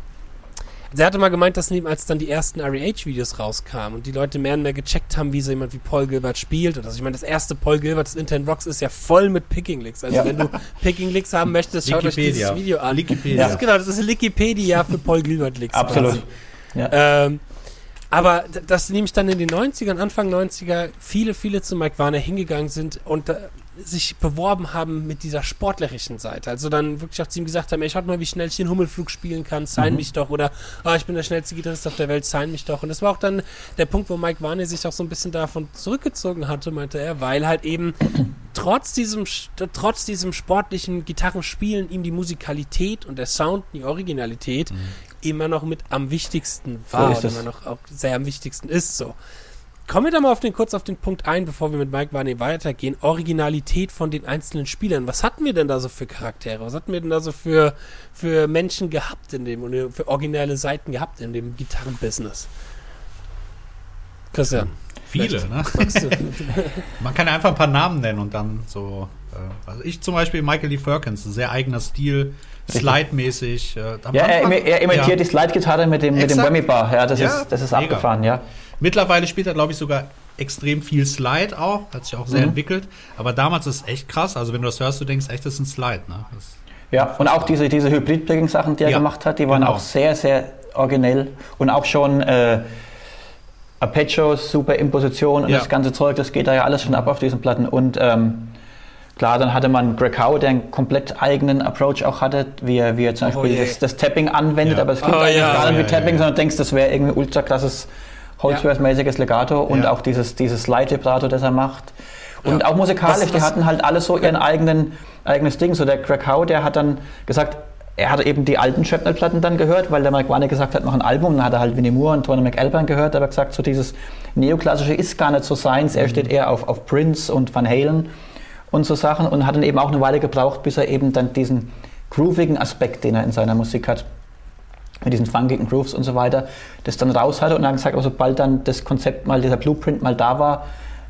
er hatte mal gemeint, dass ihm, als dann die ersten REH-Videos rauskamen und die Leute mehr und mehr gecheckt haben, wie so jemand wie Paul Gilbert spielt. Und also ich meine, das erste Paul Gilbert, das Intent Rocks, ist ja voll mit Picking-Licks. Also ja. wenn du Picking-Licks haben möchtest, schaut euch dieses Video an. Wikipedia. Das ist, genau, das ist Wikipedia für Paul Gilbert-Licks. Absolut. Ja. Ähm, aber dass nämlich dann in den 90ern, Anfang 90er, viele, viele zu Mike Warner hingegangen sind und äh, sich beworben haben mit dieser sportlerischen Seite. Also dann wirklich auch zu ihm gesagt haben, ey, schaut mal, wie schnell ich den Hummelflug spielen kann, sign mhm. mich doch. Oder, oh, ich bin der schnellste Gitarrist auf der Welt, sign mich doch. Und das war auch dann der Punkt, wo Mike Warner sich auch so ein bisschen davon zurückgezogen hatte, meinte er, weil halt eben trotz diesem, trotz diesem sportlichen Gitarrenspielen ihm die Musikalität und der Sound, die Originalität mhm. Immer noch mit am wichtigsten war so und immer noch auch sehr am wichtigsten ist, so. Kommen wir da mal auf den, kurz auf den Punkt ein, bevor wir mit Mike Varney weitergehen. Originalität von den einzelnen Spielern. Was hatten wir denn da so für Charaktere? Was hatten wir denn da so für, für Menschen gehabt in dem, für originelle Seiten gehabt in dem Gitarrenbusiness? Christian. Viele, ne? Man kann einfach ein paar Namen nennen und dann so. Äh, also ich zum Beispiel Michael Lee Firkins, ein sehr eigener Stil, Slide-mäßig. Äh, ja, er, er, imitiert ja. die Slide-Gitarre mit dem, mit dem Whammy Bar. Ja, das ja, ist, das ist abgefahren, ja. Mittlerweile spielt er, glaube ich, sogar extrem viel Slide auch, hat sich auch sehr mhm. entwickelt. Aber damals ist es echt krass. Also wenn du das hörst, du denkst echt, das ist ein Slide. Ne? ja, und auch diese, diese Hybrid-Picking-Sachen, die er gemacht hat, die waren genau. auch sehr, sehr originell. Und auch schon äh, Arpeggios, super Imposition und ja. das ganze Zeug, das geht da ja alles schon ab auf diesen Platten. Und ähm, klar, dann hatte man Greg Howe, der einen komplett eigenen Approach auch hatte, wie er, wie er zum oh Beispiel oh das, das, Tapping anwendet, ja. aber es klingt oh, eigentlich ja, gar nicht wie Tapping, sondern denkst, das wäre irgendwie ultra krasses Holzworth-mäßiges Legato und auch dieses, dieses Slide-Vibrato, das er macht. Und auch musikalisch, was, was, die hatten halt alle so ihren eigenen, eigenes Ding. So der Greg Howe, der hat dann gesagt, er hat eben die alten Shrapnel-Platten dann gehört, weil der Mike Warner gesagt hat, mach ein Album. Dann hat er halt Winnie Moore und Tony McAlpine gehört, aber gesagt, so dieses Neoklassische ist gar nicht so seins. Er mhm. steht eher auf, auf Prince und Van Halen und so Sachen und hat dann eben auch eine Weile gebraucht, bis er eben dann diesen groovigen Aspekt, den er in seiner Musik hat, mit diesen funkigen Grooves und so weiter, das dann raus hatte und dann gesagt, aber sobald dann das Konzept mal, dieser Blueprint mal da war,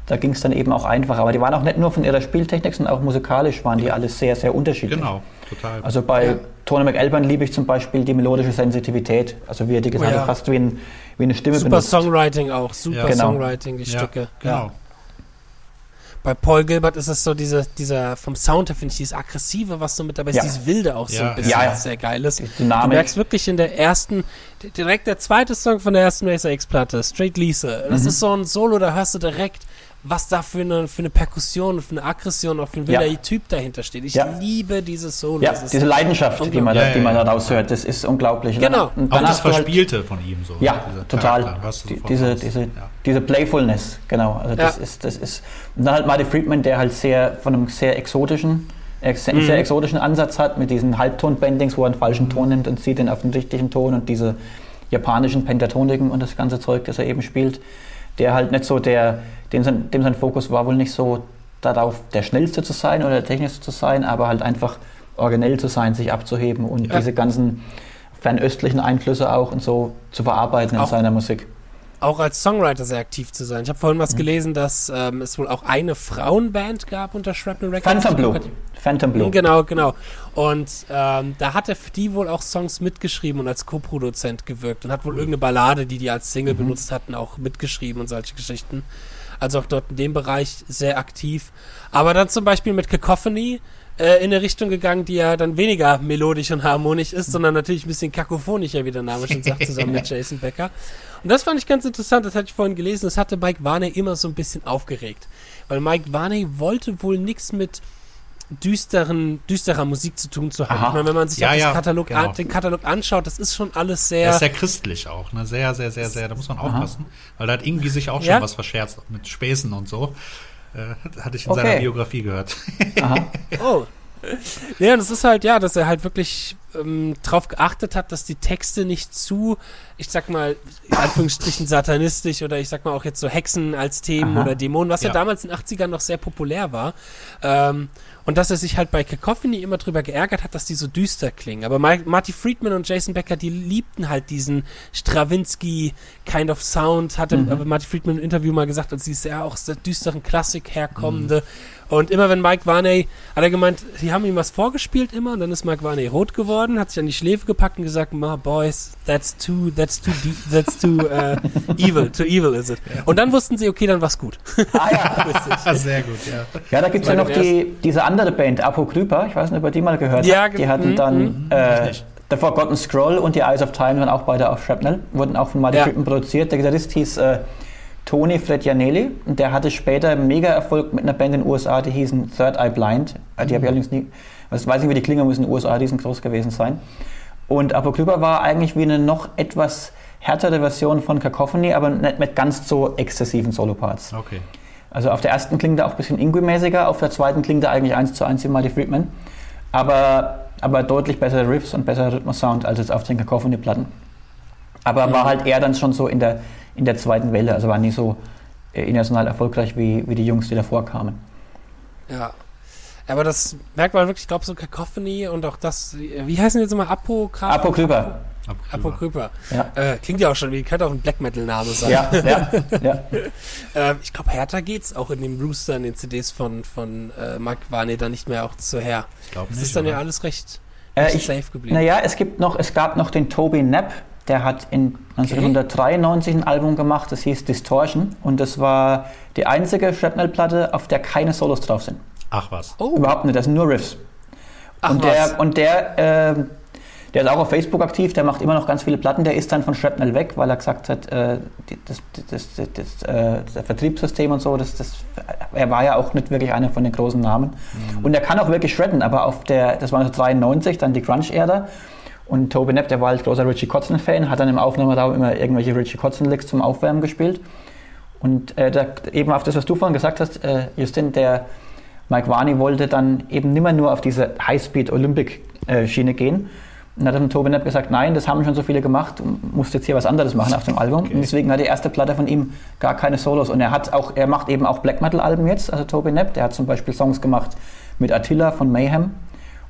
da ging es dann eben auch einfacher. Aber die waren auch nicht nur von ihrer Spieltechnik, sondern auch musikalisch waren die alles sehr, sehr unterschiedlich. Genau, total. Also bei ja. Tony McAlpine liebe ich zum Beispiel die melodische Sensitivität. Also wie er die gesagt oh, ja. fast wie, ein, wie eine Stimme super benutzt. Super Songwriting auch, super ja. Genau. Songwriting, die Stücke. Genau bei Paul Gilbert ist es so diese, dieser, vom Sound her finde ich dieses aggressive, was so mit dabei ist, ja. dieses wilde auch so ein bisschen, ja, ja. sehr geil ist. Du merkst wirklich in der ersten, direkt der zweite Song von der ersten Racer X Platte, Straight Lisa, das mhm. ist so ein Solo, da hörst du direkt, was da für eine, für eine Perkussion, für eine Aggression, auch für ein wilder ja. Typ dahinter steht. Ich ja. liebe dieses Solo. Ja, diese Leidenschaft, die man, da, die man da raushört, das ist unglaublich. Genau. Und dann auch das halt Verspielte halt, von ihm so. Ja, total. Die, diese, diese, diese Playfulness, genau. Also das ist, das ist. Und dann halt Marty Friedman, der halt sehr von einem sehr exotischen, ex, mhm. sehr exotischen Ansatz hat, mit diesen Halbton-Bendings, wo er einen falschen mhm. Ton nimmt und zieht den auf den richtigen Ton und diese japanischen Pentatoniken und das ganze Zeug, das er eben spielt, der halt nicht so der dem sein, dem sein Fokus war wohl nicht so darauf, der Schnellste zu sein oder der Technischste zu sein, aber halt einfach originell zu sein, sich abzuheben und ja. diese ganzen fernöstlichen Einflüsse auch und so zu verarbeiten in seiner Musik auch als Songwriter sehr aktiv zu sein. Ich habe vorhin was mhm. gelesen, dass ähm, es wohl auch eine Frauenband gab unter Shrapnel Records. Phantom Blue. Phantom Blue. Genau, genau. Und ähm, da hat er für die wohl auch Songs mitgeschrieben und als Co-Produzent gewirkt und hat wohl irgendeine Ballade, die die als Single mhm. benutzt hatten, auch mitgeschrieben und solche Geschichten also auch dort in dem Bereich sehr aktiv. Aber dann zum Beispiel mit Cacophony äh, in eine Richtung gegangen, die ja dann weniger melodisch und harmonisch ist, sondern natürlich ein bisschen kakophonischer, wie der Name schon sagt, zusammen mit Jason Becker. Und das fand ich ganz interessant, das hatte ich vorhin gelesen, das hatte Mike Varney immer so ein bisschen aufgeregt. Weil Mike Varney wollte wohl nichts mit düsteren, düsterer Musik zu tun zu haben. Ich meine, wenn man sich ja, ja, Katalog genau. an, den Katalog anschaut, das ist schon alles sehr. Das ist sehr christlich auch, ne? Sehr, sehr, sehr, sehr. Da muss man aufpassen, Aha. weil da hat irgendwie sich auch schon ja? was verscherzt mit Späßen und so. Äh, hatte ich in okay. seiner Biografie gehört. Aha. oh. Ja, das ist halt, ja, dass er halt wirklich ähm, darauf geachtet hat, dass die Texte nicht zu, ich sag mal, in Anführungsstrichen satanistisch oder ich sag mal auch jetzt so Hexen als Themen Aha. oder Dämonen, was ja. ja. damals in den 80ern noch sehr populär war. Ähm, und dass er sich halt bei Cacophony immer drüber geärgert hat, dass die so düster klingen. Aber Marty Friedman und Jason Becker, die liebten halt diesen Stravinsky kind of Sound, hatte mhm. aber Marty Friedman im Interview mal gesagt, als sie sehr auch aus der düsteren Klassik herkommende. Mhm. Und immer wenn Mike Varney, hat er gemeint, sie haben ihm was vorgespielt immer und dann ist Mike Varney rot geworden, hat sich an die Schläfe gepackt und gesagt, Ma, boys, that's too, that's too deep, that's too uh, evil, too evil is it. Ja. Und dann wussten sie, okay, dann war's gut. Ah ja, sehr gut, ja. Ja, da gibt's ja noch die, diese andere Band, Apokrypa, ich weiß nicht, ob ihr die mal gehört ja, habt. Die hatten dann mhm. äh, The Forgotten Scroll und die Eyes of Time waren auch beide auf Shrapnel, wurden auch von Marty ja. Produziert. Der Gitarrist hieß äh, Tony Fredjanelli und der hatte später mega Erfolg mit einer Band in den USA, die hießen Third Eye Blind. Äh, die mhm. habe ich allerdings nie, ich weiß nicht, wie die klingen müssen in den USA, die sind groß gewesen sein. Und Apokrypha war eigentlich wie eine noch etwas härtere Version von Cacophony, aber nicht mit ganz so exzessiven Soloparts. Okay. Also auf der ersten klingt er auch ein bisschen Ingui-mäßiger, auf der zweiten klingt er eigentlich eins zu eins wie Marty Friedman. Aber, aber deutlich bessere Riffs und besserer Rhythmus-Sound als jetzt auf den Cacophony-Platten. Aber mhm. war halt eher dann schon so in der, in der zweiten Welle, also war nicht so äh, international erfolgreich wie, wie die Jungs, die davor kamen. Ja. Aber das merkt man wirklich, ich glaube, so Cacophony und auch das, wie heißen die jetzt immer? Apokrypha? Apokrypha. Apokrypha. Ja. Äh, klingt ja auch schon wie, könnte auch ein Black Metal-Name sein. Ja, ja, ja. äh, ich glaube, härter geht's auch in dem Rooster, in den CDs von, von äh, Mark Warney da nicht mehr auch so her. Ich glaube nicht. Das ist dann oder? ja alles recht, äh, recht ich, safe geblieben. Naja, es gibt noch, es gab noch den Toby Knapp, der hat in 1993 ein Album gemacht, das hieß Distortion und das war die einzige Shrapnel-Platte, auf der keine Solos drauf sind. Ach was. Oh. Überhaupt nicht, das sind nur Riffs. Ach und der, was. Und der, äh, der ist auch auf Facebook aktiv, der macht immer noch ganz viele Platten, der ist dann von Shrapnel weg, weil er gesagt hat, äh, das, das, das, äh, das, Vertriebssystem und so, das, das, er war ja auch nicht wirklich einer von den großen Namen. Mhm. Und er kann auch wirklich shredden, aber auf der, das war 1993, dann die Crunch-Ära. Und Toby Knapp, der war halt großer Richie Kotzen-Fan, hat dann im Aufnahmeraum immer irgendwelche Richie Kotzen-Licks zum Aufwärmen gespielt. Und äh, da, eben auf das, was du vorhin gesagt hast, äh, Justin, der Mike Varney wollte dann eben nimmer nur auf diese High-Speed-Olympic-Schiene gehen. Und dann hat dann Toby Knapp gesagt, nein, das haben schon so viele gemacht, musst jetzt hier was anderes machen auf dem Album. Okay. Und deswegen hat die erste Platte von ihm gar keine Solos. Und er hat auch, er macht eben auch Black Metal-Alben jetzt, also Toby Knapp. Der hat zum Beispiel Songs gemacht mit Attila von Mayhem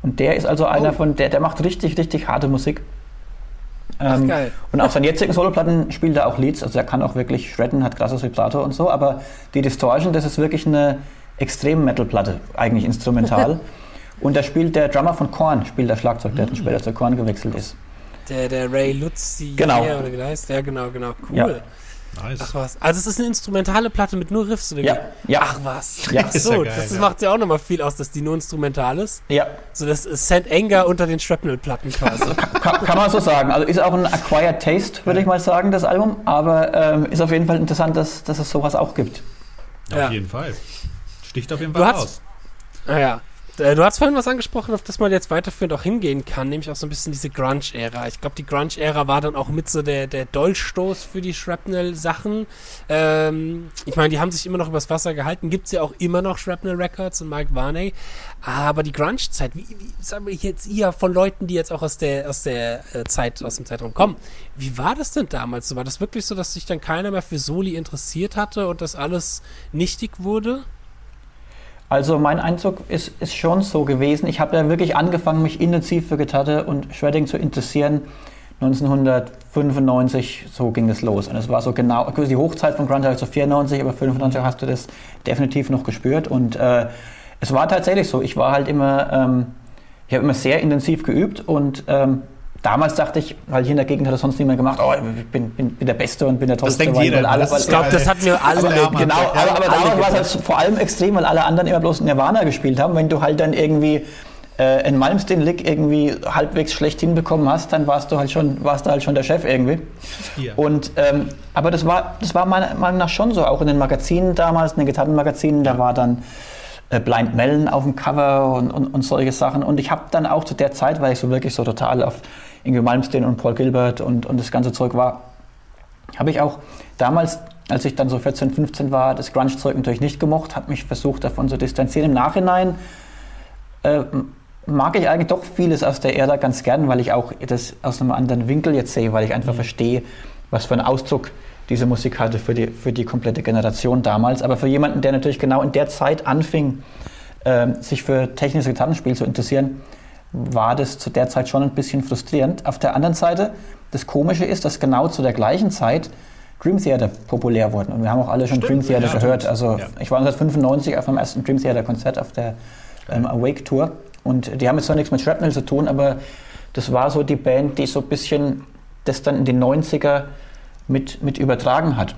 und der ist also einer oh. von, der, der macht richtig, richtig harte Musik. Ähm, Ach, geil. Und auf seinen jetzigen Soloplatten spielt er auch Leads, also er kann auch wirklich shredden, hat krasses Vibrato und so, aber die Distortion, das ist wirklich eine extrem Metal-Platte, eigentlich instrumental. und da spielt der Drummer von Korn, spielt der Schlagzeug, der mhm. dann später zu Korn gewechselt ist. Der, der Ray Lutzi, genau. oder wie heißt der? Genau, genau, cool. Ja. Nice. Ach was. Also es ist eine instrumentale Platte mit nur Riffs oder ja. ja. Ach was. Ja. Ach so, ja das, macht ja auch nochmal viel aus, dass die nur instrumental ist. Ja. So das ist St. Anger unter den Shrapnel-Platten quasi. kann, kann, man so sagen. Also ist auch ein acquired taste, würde ich mal sagen, das Album. Aber ähm, ist auf jeden Fall interessant, dass, dass es sowas auch gibt. Auf jeden Fall. Sticht auf jeden Fall raus. Ah ja. Äh, du hast vorhin was angesprochen, auf das man jetzt weiterführend auch hingehen kann, nämlich auch so ein bisschen diese Grunge-Ära. Ich glaube, die Grunge-Ära war dann auch mit so der, der Dolchstoß für die Shrapnel-Sachen. Ähm, ich meine, die haben sich immer noch übers Wasser gehalten. Gibt es ja auch immer noch Shrapnel Records und Mike Varney. Aber die Grunge-Zeit, wie, wie sagen wir jetzt ihr von Leuten, die jetzt auch aus der, aus der äh, Zeit, aus dem Zeitraum kommen, wie war das denn damals? War das wirklich so, dass sich dann keiner mehr für Soli interessiert hatte und das alles nichtig wurde? Also mein Eindruck ist, ist schon so gewesen. Ich habe ja wirklich angefangen, mich intensiv für Gitarre und Shredding zu interessieren. 1995, so ging das los. Und es war so genau, also die Hochzeit von Grunge so 94, aber 95 hast du das definitiv noch gespürt. Und äh, es war tatsächlich so. Ich war halt immer, ähm, ich habe immer sehr intensiv geübt und ähm, damals dachte ich, weil hier in der Gegend hat das sonst niemand gemacht, oh, ich bin, bin, bin der Beste und bin der Tollste. Das denkt jeder. Alle, ich glaube, das hatten wir alle. Aber, genau, aber, aber damals war es halt vor allem extrem, weil alle anderen immer bloß Nirvana gespielt haben. Wenn du halt dann irgendwie äh, in Malmsteen Lick irgendwie halbwegs schlecht hinbekommen hast, dann warst du halt schon, warst du halt schon der Chef irgendwie. Ja. Und, ähm, aber das war, das war meiner Meinung nach schon so, auch in den Magazinen damals, in den Gitarrenmagazinen, da war dann äh, Blind Melon auf dem Cover und, und, und solche Sachen. Und ich habe dann auch zu der Zeit, weil ich so wirklich so total auf Inge Malmsteen und Paul Gilbert und, und das ganze Zeug war, habe ich auch damals, als ich dann so 14, 15 war, das Grunge-Zeug natürlich nicht gemocht, habe mich versucht davon zu distanzieren. Im Nachhinein äh, mag ich eigentlich doch vieles aus der Ära ganz gern, weil ich auch das aus einem anderen Winkel jetzt sehe, weil ich einfach mhm. verstehe, was für einen Ausdruck diese Musik hatte für die, für die komplette Generation damals. Aber für jemanden, der natürlich genau in der Zeit anfing, äh, sich für technisches Gitarrenspiel zu interessieren, war das zu der Zeit schon ein bisschen frustrierend. Auf der anderen Seite, das Komische ist, dass genau zu der gleichen Zeit Dream Theater populär wurden. Und wir haben auch alle schon Stimmt, Dream Theater ja, gehört. Also ja. ich war 1995 auf meinem ersten Dream Theater Konzert auf der ähm, Awake Tour. Und die haben jetzt zwar nichts mit Shrapnel zu tun, aber das war so die Band, die so ein bisschen das dann in den 90er mit, mit übertragen hat.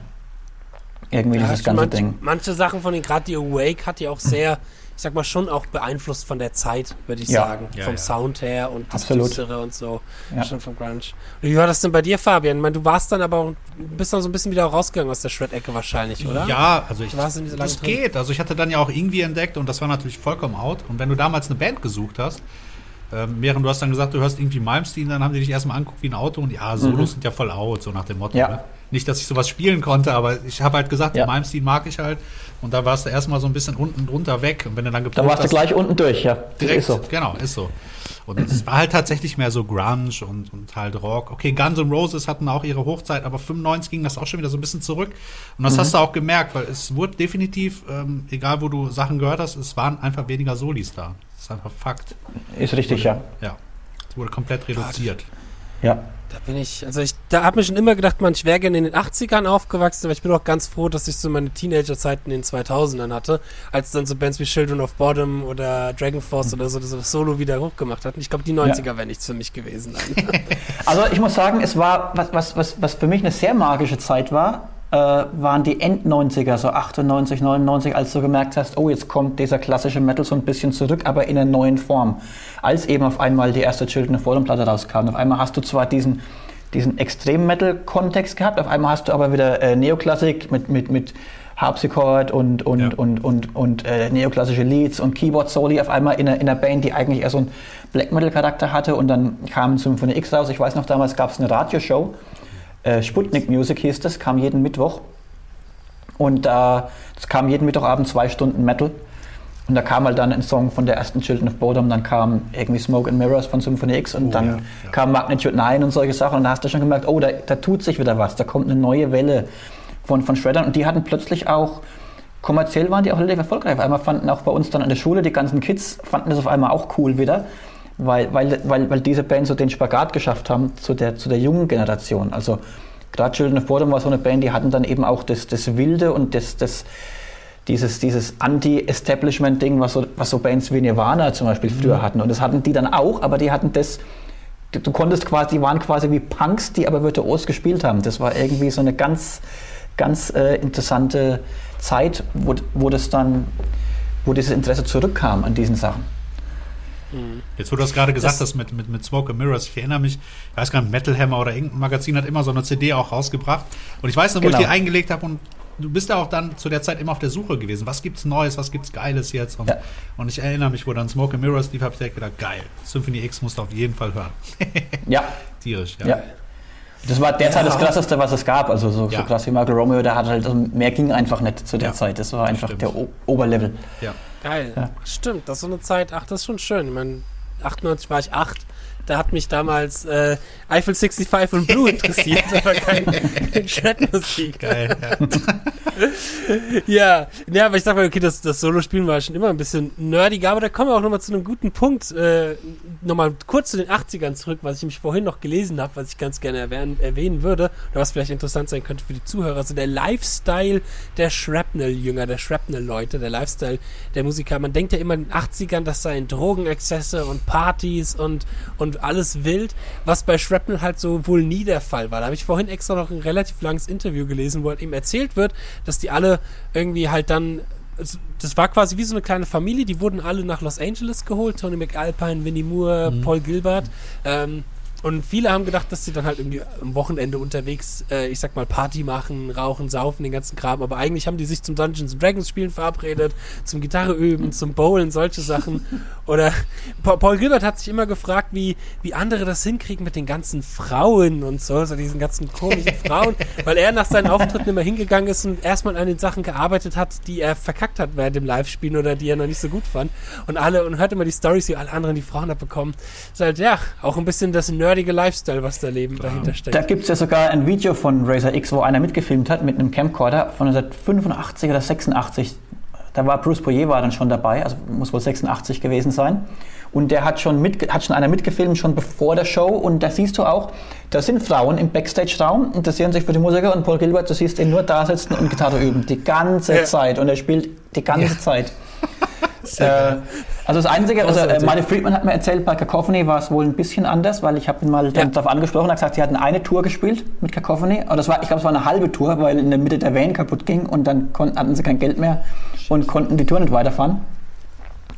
Irgendwie ja, dieses ganze manch, Ding. Manche Sachen von den, gerade die Awake hat ja auch sehr, ich sag mal, schon auch beeinflusst von der Zeit, würde ich ja. sagen. Ja, vom Sound her und das Absolut. Düstere und so. Schon vom Grunge. Und wie war das denn bei dir, Fabian? Ich meine, du warst dann aber, bist dann so ein bisschen wieder rausgegangen aus der Shred-Ecke wahrscheinlich, oder? Ja, also ich, das geht. Also ich hatte dann ja auch irgendwie entdeckt und das war natürlich vollkommen out. Und wenn du damals eine Band gesucht hast, ähm, während du hast dann gesagt, du hörst irgendwie Malmsteen, dann haben die dich erstmal anguckt wie ein Auto und ja, Solos mhm. sind ja voll out, so nach dem Motto. Ja. Ne? Nicht, dass ich sowas spielen konnte, aber ich habe halt gesagt, ja. Malmsteen mag ich halt. Und da warst du erstmal so ein bisschen unten drunter weg. Und wenn du dann geprobt Da warst hast, du gleich unten durch, ja. Direkt, ist so. Genau, ist so. Und es war halt tatsächlich mehr so Grunge und, und halt Rock. Okay, Guns N' Roses hatten auch ihre Hochzeit, aber 95 ging das auch schon wieder so ein bisschen zurück. Und das mhm. hast du auch gemerkt, weil es wurde definitiv, ähm, egal wo du Sachen gehört hast, es waren einfach weniger Solis da. Das ist einfach Fakt. Ist richtig, wurde, ja. Ja. Es wurde komplett reduziert. Ja. Da bin ich, also ich, da habe mir schon immer gedacht, man, ich wäre gerne in den 80ern aufgewachsen, aber ich bin auch ganz froh, dass ich so meine Teenager-Zeiten in den 2000ern hatte, als dann so Bands wie Children of Bottom oder Dragon Force mhm. oder so das Solo wieder hochgemacht hatten. Ich glaube, die 90er ja. wären nichts für mich gewesen. also ich muss sagen, es war, was, was, was, was für mich eine sehr magische Zeit war, äh, waren die End-90er, so 98, 99, als du gemerkt hast, oh, jetzt kommt dieser klassische Metal so ein bisschen zurück, aber in einer neuen Form. Als eben auf einmal die erste Children of Bodom Platte rauskam. Auf einmal hast du zwar diesen, diesen Extrem-Metal-Kontext gehabt, auf einmal hast du aber wieder äh, Neoklassik mit, mit, mit Harpsichord und, und, ja. und, und, und äh, neoklassische Leads und Keyboard-Soli auf einmal in einer, in einer Band, die eigentlich eher so einen Black Metal-Charakter hatte und dann kam Symphony X raus. Ich weiß noch, damals gab es eine Radioshow äh, Sputnik Music hieß das, kam jeden Mittwoch. Und äh, es kam jeden Mittwochabend zwei Stunden Metal. Und da kam halt dann ein Song von der ersten Children of Bodom, dann kam irgendwie Smoke and Mirrors von Symphony X und oh, dann ja, ja. kam Magnitude 9 und solche Sachen. Und da hast du schon gemerkt, oh, da, da, tut sich wieder was, da kommt eine neue Welle von, von Shreddern. Und die hatten plötzlich auch, kommerziell waren die auch relativ erfolgreich. Auf einmal fanden auch bei uns dann an der Schule die ganzen Kids, fanden das auf einmal auch cool wieder weil, weil, weil, weil diese Band so den Spagat geschafft haben zu der, zu der jungen Generation. Also gerade Children of Bodom war so eine Band, die hatten dann eben auch das, das Wilde und das, das, dieses, dieses Anti-Establishment-Ding, was so, was so Bands wie Nirvana zum Beispiel früher mhm. hatten. Und das hatten die dann auch, aber die hatten das, du konntest quasi, die waren quasi wie Punks, die aber virtuos gespielt haben. Das war irgendwie so eine ganz, ganz äh, interessante Zeit, wo, wo das dann, wo dieses Interesse zurückkam an diesen Sachen. Mhm. Jetzt, wo du das gerade gesagt das hast mit, mit, mit Smoke and Mirrors, ich erinnere mich, ich weiß gar nicht, Metal Hammer oder irgendein Magazin hat immer so eine CD auch rausgebracht. Und ich weiß noch, wo genau. ich die eingelegt habe und du bist ja auch dann zu der Zeit immer auf der Suche gewesen. Was gibt's Neues, was gibt's Geiles jetzt? Und, ja. und ich erinnere mich, wo dann Smoke and Mirrors lief, habe ich direkt gedacht, geil, Symphony X musst du auf jeden Fall hören. ja. Tierisch, ja. ja. Das war derzeit ja. das krasseste, was es gab. Also so, ja. so krass wie Michael Romeo, der hat halt, also mehr ging einfach nicht zu der. Zeit. Das war einfach Stimmt. der o Oberlevel. Ja. Geil. Stimmt, das ist so eine Zeit, ach, das ist schon schön. Ich meine, 98 war ich 8. Da hat mich damals äh, Eiffel 65 und Blue interessiert, aber kein, kein Shred-Musik. Geil, ja. ja. ja, aber ich sag mal, okay, das, das Solo-Spielen war schon immer ein bisschen nerdiger, aber da kommen wir auch nochmal zu einem guten Punkt. Äh, nochmal kurz zu den 80ern zurück, was ich mich vorhin noch gelesen habe, was ich ganz gerne erwähnen, erwähnen würde, oder was vielleicht interessant sein könnte für die Zuhörer. Also der Lifestyle der Shrapnel-Jünger, der Shrapnel-Leute, der Lifestyle der Musiker. Man denkt ja immer in den 80ern, das seien Drogenexzesse und Partys und, und und alles wild, was bei Shrapnel halt so wohl nie der Fall war. Da habe ich vorhin extra noch ein relativ langes Interview gelesen, wo halt eben erzählt wird, dass die alle irgendwie halt dann das war quasi wie so eine kleine Familie, die wurden alle nach Los Angeles geholt, Tony McAlpine, Winnie Moore, mhm. Paul Gilbert. Ähm, und viele haben gedacht, dass sie dann halt irgendwie am Wochenende unterwegs, äh, ich sag mal, Party machen, rauchen, saufen, den ganzen Kram. Aber eigentlich haben die sich zum Dungeons Dragons Spielen verabredet, zum Gitarre üben, zum Bowlen, solche Sachen. Oder Paul Gilbert hat sich immer gefragt, wie, wie andere das hinkriegen mit den ganzen Frauen und so, so diesen ganzen komischen Frauen, weil er nach seinen Auftritten immer hingegangen ist und erstmal an den Sachen gearbeitet hat, die er verkackt hat während dem Live-Spielen oder die er noch nicht so gut fand. Und alle, und hört immer die Stories, wie alle anderen die Frauen abbekommen. Ist halt, ja, auch ein bisschen das Nerd nerdige Lifestyle, was da Leben Klar. dahinter steckt. Da gibt es ja sogar ein Video von Razer X, wo einer mitgefilmt hat mit einem Camcorder von 1985 oder 86. Da war Bruce Poirier war dann schon dabei, also muss wohl 86 gewesen sein. Und der hat schon, mit, hat schon einer mitgefilmt, schon bevor der Show. Und da siehst du auch, da sind Frauen im Backstage-Raum, interessieren sich für die Musiker. Und Paul Gilbert, du siehst ihn nur da sitzen und Gitarre üben. Die ganze ja. Zeit. Und er spielt die ganze ja. Zeit. Äh, also das Einzige, also äh, meine Friedman hat mir erzählt, bei Cacophony war es wohl ein bisschen anders, weil ich habe ihn mal ja. darauf angesprochen, er hat gesagt, sie hatten eine Tour gespielt mit Cacophony, aber das war, ich glaube, es war eine halbe Tour, weil in der Mitte der Van kaputt ging und dann konnten, hatten sie kein Geld mehr und konnten die Tour nicht weiterfahren.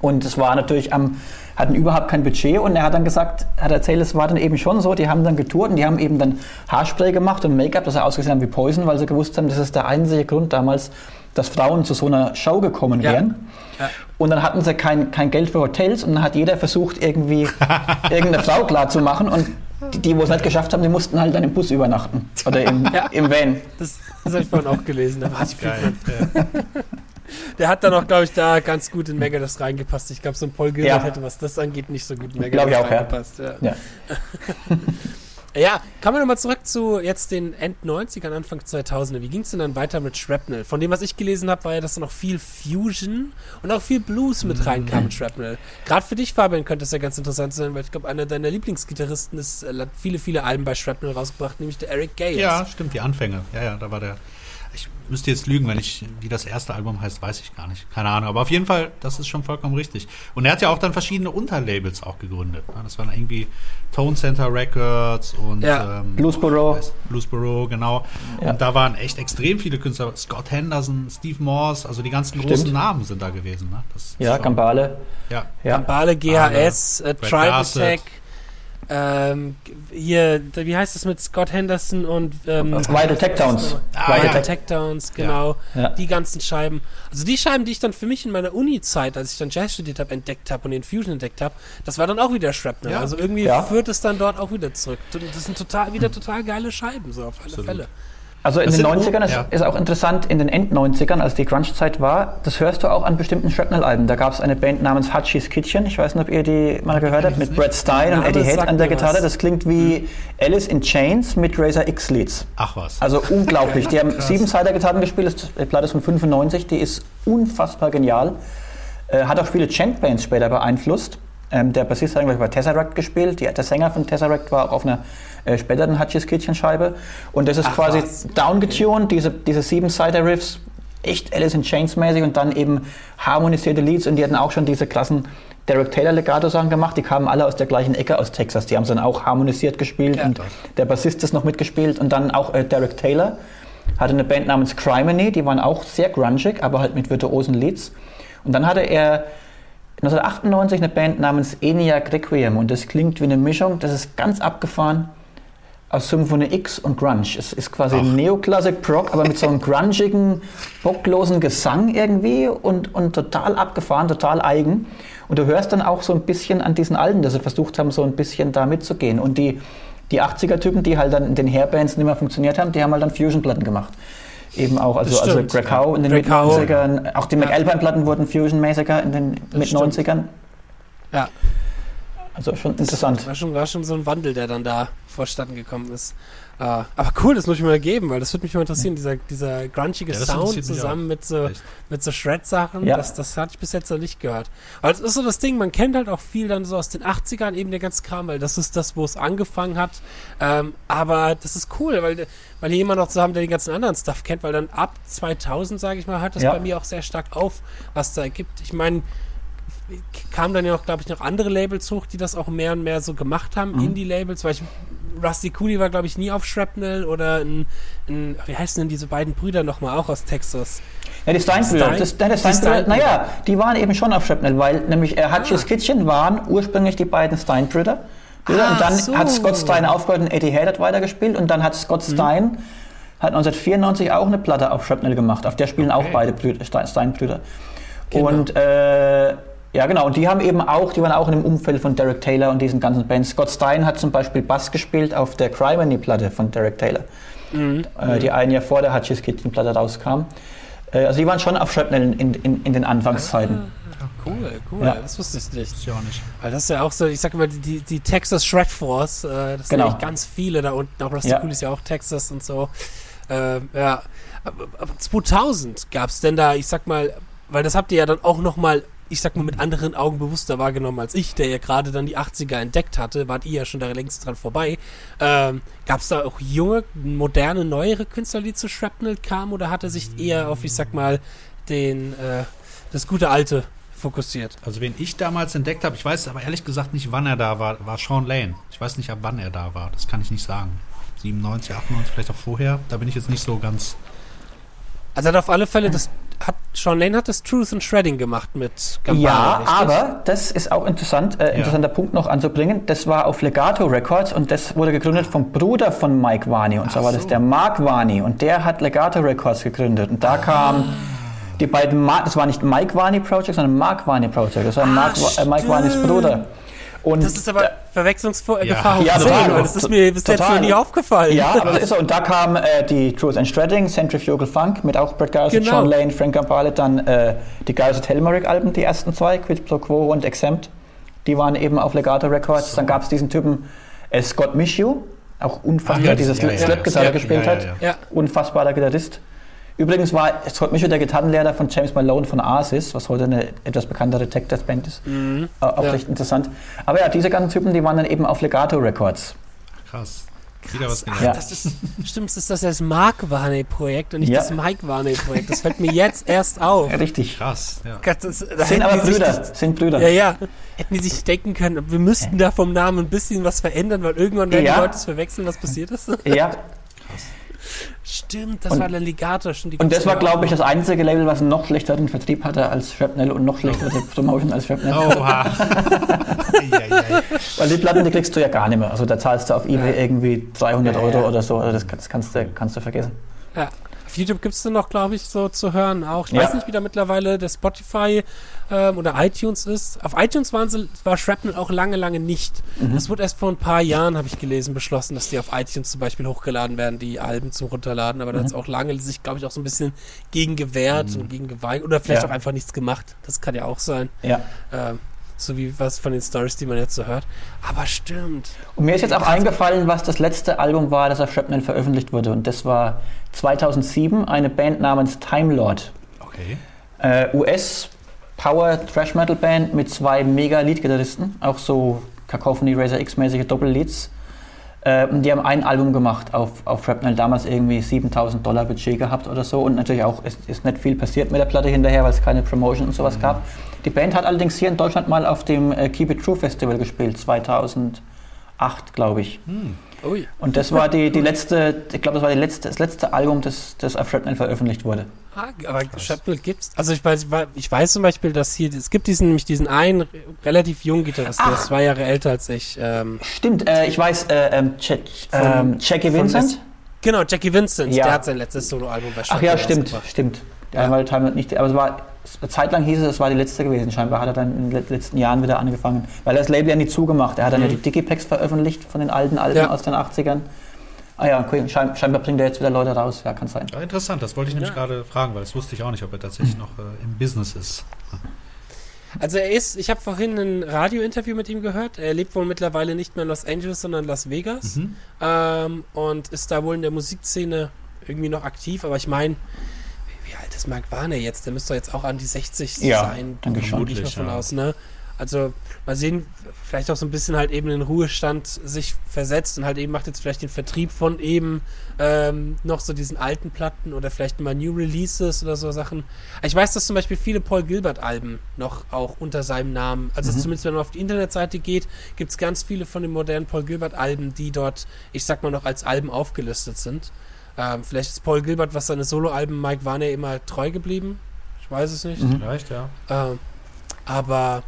Und es war natürlich am, hatten überhaupt kein Budget und er hat dann gesagt, hat erzählt, es war dann eben schon so, die haben dann getourt und die haben eben dann Haarspray gemacht und Make-up, das er ausgesehen haben wie Poison, weil sie gewusst haben, das ist der einzige Grund damals, dass Frauen zu so einer Show gekommen wären. Ja. Und dann hatten sie kein, kein Geld für Hotels und dann hat jeder versucht, irgendwie irgendeine Frau klar zu machen und die, die wo es nicht geschafft haben, die mussten halt dann im Bus übernachten. Oder im, ja. im Van. Das, das habe ich vorhin auch gelesen. Da war ich geil. Der hat dann auch, glaube ich, da ganz gut in Megadeth reingepasst. Ich glaube, so ein Paul Gilbert ja. hätte, was das angeht, nicht so gut in Megadeth reingepasst. Ja. ja. Ja, kommen wir nochmal zurück zu jetzt den End-90ern, Anfang 2000er. Wie ging es denn dann weiter mit Shrapnel? Von dem, was ich gelesen habe, war ja, dass da noch viel Fusion und auch viel Blues mit mhm. reinkam mit Shrapnel. Gerade für dich, Fabian, könnte es ja ganz interessant sein, weil ich glaube, einer deiner Lieblingsgitarristen ist, äh, hat viele, viele Alben bei Shrapnel rausgebracht, nämlich der Eric Gales. Ja, stimmt, die Anfänge. Ja, ja, da war der ich müsste jetzt lügen, wenn ich, wie das erste Album heißt, weiß ich gar nicht. Keine Ahnung. Aber auf jeden Fall, das ist schon vollkommen richtig. Und er hat ja auch dann verschiedene Unterlabels auch gegründet. Ne? Das waren irgendwie Tone Center Records und ja. ähm, Bluesboro. Bluesboro, genau. Ja. Und da waren echt extrem viele Künstler. Scott Henderson, Steve Morse, also die ganzen Stimmt. großen Namen sind da gewesen. Ne? ja, Gambale. Ja. ja. Gambale, GHS, äh, Tribe Attack. Ähm, hier, wie heißt es mit Scott Henderson und ähm, Vital Tech Downs. Ah. Tech Downs, genau. Ja. Ja. Die ganzen Scheiben. Also die Scheiben, die ich dann für mich in meiner Uni-Zeit, als ich dann Jazz studiert habe, entdeckt habe und den Fusion entdeckt habe, das war dann auch wieder Shrapnel. Ja. Also irgendwie führt es dann dort auch wieder zurück. Das sind total, wieder total geile Scheiben, so auf alle Absolut. Fälle. Also in das den 90ern ist, ja. ist, auch interessant, in den End-90ern, als die Crunch-Zeit war, das hörst du auch an bestimmten Shrapnel-Alben. Da gab es eine Band namens Hutchie's Kitchen, ich weiß nicht, ob ihr die mal gehört habt, mit Brad Stein und Eddie Head an der Gitarre. Das klingt wie hm. Alice in Chains mit Razor X-Leads. Ach was. Also unglaublich. Die haben sieben Gitarren gespielt, die Platte ist von 95, die ist unfassbar genial. Äh, hat auch viele Chant-Bands später beeinflusst. Ähm, der Bassist hat bei Tesseract gespielt, die, der Sänger von Tesseract war auch auf einer äh, späteren Hutchis Kitchen-Scheibe. Und das ist Ach, quasi downgetuned, diese, diese Sieben-Sider-Riffs, echt Alice in Chains mäßig und dann eben harmonisierte Leads. Und die hatten auch schon diese klassen Derek Taylor Legato Sachen gemacht, die kamen alle aus der gleichen Ecke aus Texas, die haben dann auch harmonisiert gespielt ja, und doch. der Bassist ist noch mitgespielt. Und dann auch äh, Derek Taylor hatte eine Band namens Criminy, die waren auch sehr grungig, aber halt mit virtuosen Leads. Und dann hatte er 1998 eine Band namens ENIAC Requiem und das klingt wie eine Mischung, das ist ganz abgefahren aus Symphonie X und Grunge. Es ist quasi. Neoclassic Proc, aber mit so einem grungigen, bocklosen Gesang irgendwie und, und total abgefahren, total eigen. Und du hörst dann auch so ein bisschen an diesen Alten, dass sie versucht haben, so ein bisschen da mitzugehen. Und die, die 80er-Typen, die halt dann in den Hairbands nicht mehr funktioniert haben, die haben halt dann Fusion-Platten gemacht. Eben auch, also, also Greg Howe in den Mit-90ern, auch die ja. McAlpine-Platten wurden Fusion-mäßiger in den Mit-90ern. Ja. Also schon interessant. War schon, war schon so ein Wandel, der dann da vorstanden gekommen ist. Uh, aber cool, das muss ich mir mal geben, weil das würde mich mal interessieren, dieser, dieser grungige ja, Sound zusammen mit so, mit so Shred-Sachen, ja. das, das hatte ich bis jetzt noch nicht gehört. Weil es ist so das Ding, man kennt halt auch viel dann so aus den 80ern eben der ganze Kram, weil das ist das, wo es angefangen hat. Ähm, aber das ist cool, weil, weil hier jemand noch zu haben, der den ganzen anderen Stuff kennt, weil dann ab 2000, sage ich mal, hört das ja. bei mir auch sehr stark auf, was da gibt. Ich meine, kamen dann ja auch, glaube ich, noch andere Labels hoch, die das auch mehr und mehr so gemacht haben, Mhm. Indie-Labels. Weil ich, Rusty Cooley war, glaube ich, nie auf Shrapnel oder ein, ein, wie heißen denn diese beiden Brüder nochmal, auch aus Texas? Ja, die Steinbrüder, Stein- das, die Steinbrüder, Steinbrüder. naja, die waren eben schon auf Shrapnel, weil nämlich äh, Hutch's Ah. Kitchen waren ursprünglich die beiden Steinbrüder. Brüder, Ah, und dann so. hat Scott Stein aufgehört und Eddie Head hat weitergespielt und dann hat Scott Mhm. Stein hat 1994 auch eine Platte auf Shrapnel gemacht. Auf der spielen Okay. auch beide Brüder, Stein, Steinbrüder. Genau. Und äh, ja, genau. Und die haben eben auch, die waren auch in dem Umfeld von Derek Taylor und diesen ganzen Bands. Scott Stein hat zum Beispiel Bass gespielt auf der Criminy-Platte von Derek Taylor, Mhm. äh, die ein Jahr vor der Hutch's Kitchen-Platte rauskam. Äh, also die waren schon auf Shrapnel in, in, in den Anfangszeiten. Cool, cool, Ja. das wusste ich nicht. Ja auch nicht. Weil das ist ja auch so, ich sag mal, die, die Texas Shred Force, äh, das Genau. sind echt ganz viele da unten. Auch Rusty Ja. Cooley ist ja auch Texas und so. Ähm, ja. Aber, aber 2000 gab es denn da, ich sag mal, weil das habt ihr ja dann auch nochmal, ich sag mal, mit anderen Augen bewusster wahrgenommen als ich, der ja gerade dann die 80er entdeckt hatte, wart ihr ja schon da längst dran vorbei. Ähm, gab es da auch junge, moderne, neuere Künstler, die zu Shrapnel kamen oder hat er sich eher auf, ich sag mal, den, äh, das gute Alte fokussiert? Also wen ich damals entdeckt habe, ich weiß aber ehrlich gesagt nicht, wann er da war, war Sean Lane. Ich weiß nicht, ab wann er da war. Das kann ich nicht sagen. 97, 98, vielleicht auch vorher. Da bin ich jetzt nicht so ganz. Also hat auf alle Fälle das hat Sean Lane hat das Truth and Shredding gemacht mit Gambara, Ja, richtig? aber das ist auch interessant, äh, interessanter Punkt noch anzubringen. Das war auf Legato Records und das wurde gegründet vom Bruder von Mike Varney. Und zwar war das so. der Mark Varney und der hat Legato Records gegründet. Und da kamen die beiden, Ma das war nicht Mike Varney Project, sondern Mark Varney Project. Das war Mark, Wa- äh, Mike Varneys. Bruder. Und Das ist aber Verwechslungsgefahr Ja. hoch Ja, 10, total. weil das ist mir bis jetzt Total. noch nie aufgefallen. Ja, aber das ist so. Und da kam äh, die Truth and Shredding, Centrifugal Funk mit auch Brett Garrison, Genau. John Lane, Frank Gambale, dann äh, die Garrison Telmeric Alben, die ersten zwei, Quid Pro Quo und Exempt. Die waren eben auf Legato Records. Dann gab es diesen Typen äh, Scott Mishu, auch unfassbar, Ach ja, dieses ja, ja, Slap-Gitarre ja. gespielt Ja, ja, hat. Unfassbarer Gitarrist. Übrigens war Scott Mishu der Gitarrenlehrer von James Malone von Asis, was heute eine etwas bekanntere Tech Death Band ist. Mhm. Äh, Auch Ja. recht interessant. Aber ja, diese ganzen Typen, die waren dann eben auf Legato Records. Krass. Wieder was Ach. Ja. das ist, stimmt, das ist das das Mark Varney-Projekt und nicht Ja. das Mike Varney-Projekt. Das fällt mir jetzt erst auf. Richtig. Krass, ja. Das, da Sind aber sich Brüder, das- sind Brüder. Ja, ja. Hätten die sich denken können, wir müssten da vom Namen ein bisschen was verändern, weil irgendwann werden Ja. die Leute es verwechseln, was passiert ist. Ja, Stimmt, das Und- war der Legator. Stimmt, die und das war, glaube ich, das einzige Label, was einen noch schlechteren Vertrieb hatte als Shrapnel und noch schlechtere Promotion als Shrapnel. Oha. Weil die Platten, die kriegst du ja gar nicht mehr. Also da zahlst du auf Ebay Ja. irgendwie 300 Ja, Euro ja. oder so. Also das, das kannst, du, kannst du vergessen. Ja. Auf YouTube gibt es noch, glaube ich, so zu hören auch. Ich weiß nicht, wie da mittlerweile der Spotify ähm, oder iTunes ist. Auf iTunes waren sie, war Shrapnel auch lange, lange nicht. Mhm. Das wurde erst vor ein paar Jahren, habe ich gelesen, beschlossen, dass die auf iTunes zum Beispiel hochgeladen werden, die Alben zum Runterladen. Aber da hat es auch lange sich, glaube ich, auch so ein bisschen gegen gewehrt und gegen geweigert. Oder vielleicht Ja. auch einfach nichts gemacht. Das kann ja auch sein. Ja. Ähm, so wie was von den Stories, die man jetzt so hört. Aber stimmt. Und mir ist jetzt auch eingefallen, was das letzte Album war, das auf Shrapnel veröffentlicht wurde. Und das war 2007 eine Band namens Time Lord. Okay. Äh, US Power Thrash Metal Band mit zwei mega Lead-Gitarristen, auch so Cacophony Razor X-mäßige Doppelleads. Äh, und die haben ein Album gemacht auf, auf Shrapnel, damals irgendwie 7000 Dollar Budget gehabt oder so. Und natürlich auch, es ist nicht viel passiert mit der Platte hinterher, weil es keine Promotion und sowas gab. Die Band hat allerdings hier in Deutschland mal auf dem äh, Keep It True Festival gespielt, 2008, glaube ich. Ui. Und das war die, die letzte, ich glaube, das war die letzte, das letzte Album, das, das auf Shrapnel veröffentlicht wurde. Ah, aber Shrapnel gibt's. Also ich weiß, ich weiß zum Beispiel, dass hier, es gibt diesen, nämlich diesen einen relativ jungen Gitarristen, der ist Ach. zwei Jahre älter als ich. Ähm, Stimmt, äh, ich weiß, äh, ähm, Jack, ähm, Jackie Vincent. Genau, Jackie Vincent, Ja. der hat sein letztes Soloalbum bei Ach Shrapnel ja, stimmt, stimmt. Der Ja. ja. Time nicht, aber es war, eine Zeit lang hieß es, es war die letzte gewesen. Scheinbar hat er dann in den letzten Jahren wieder angefangen. Weil er das Label ja nie zugemacht. Er hat dann Mhm. ja die Digipacks veröffentlicht von den alten Alben Ja. aus den 80ern. Ah ja, okay, schein, scheinbar bringt er jetzt wieder Leute raus. Ja, kann sein. Ja, interessant, das wollte ich nämlich Ja. gerade fragen, weil das wusste ich auch nicht, ob er tatsächlich noch äh, im Business ist. Also er ist, ich habe vorhin ein Radiointerview mit ihm gehört. Er lebt wohl mittlerweile nicht mehr in Los Angeles, sondern in Las Vegas. Mhm. Ähm, und ist da wohl in der Musikszene irgendwie noch aktiv. Aber ich meine, ist Mark Warner jetzt? Der müsste doch jetzt auch an die 60 Ja, sein. Vermutlich, von ja. aus, ne? Also mal sehen, vielleicht auch so ein bisschen halt eben in den Ruhestand sich versetzt und halt eben macht jetzt vielleicht den Vertrieb von eben ähm, noch so diesen alten Platten oder vielleicht mal New Releases oder so Sachen. Ich weiß, dass zum Beispiel viele Paul Gilbert-Alben noch auch unter seinem Namen, also mhm. zumindest wenn man auf die Internetseite geht, gibt es ganz viele von den modernen Paul Gilbert-Alben, die dort, ich sag mal, noch als Alben aufgelistet sind. Ähm, vielleicht ist Paul Gilbert, was seine Soloalben Mike Warner immer treu geblieben. Ich weiß es nicht. Mhm. Vielleicht, ja. Ähm, aber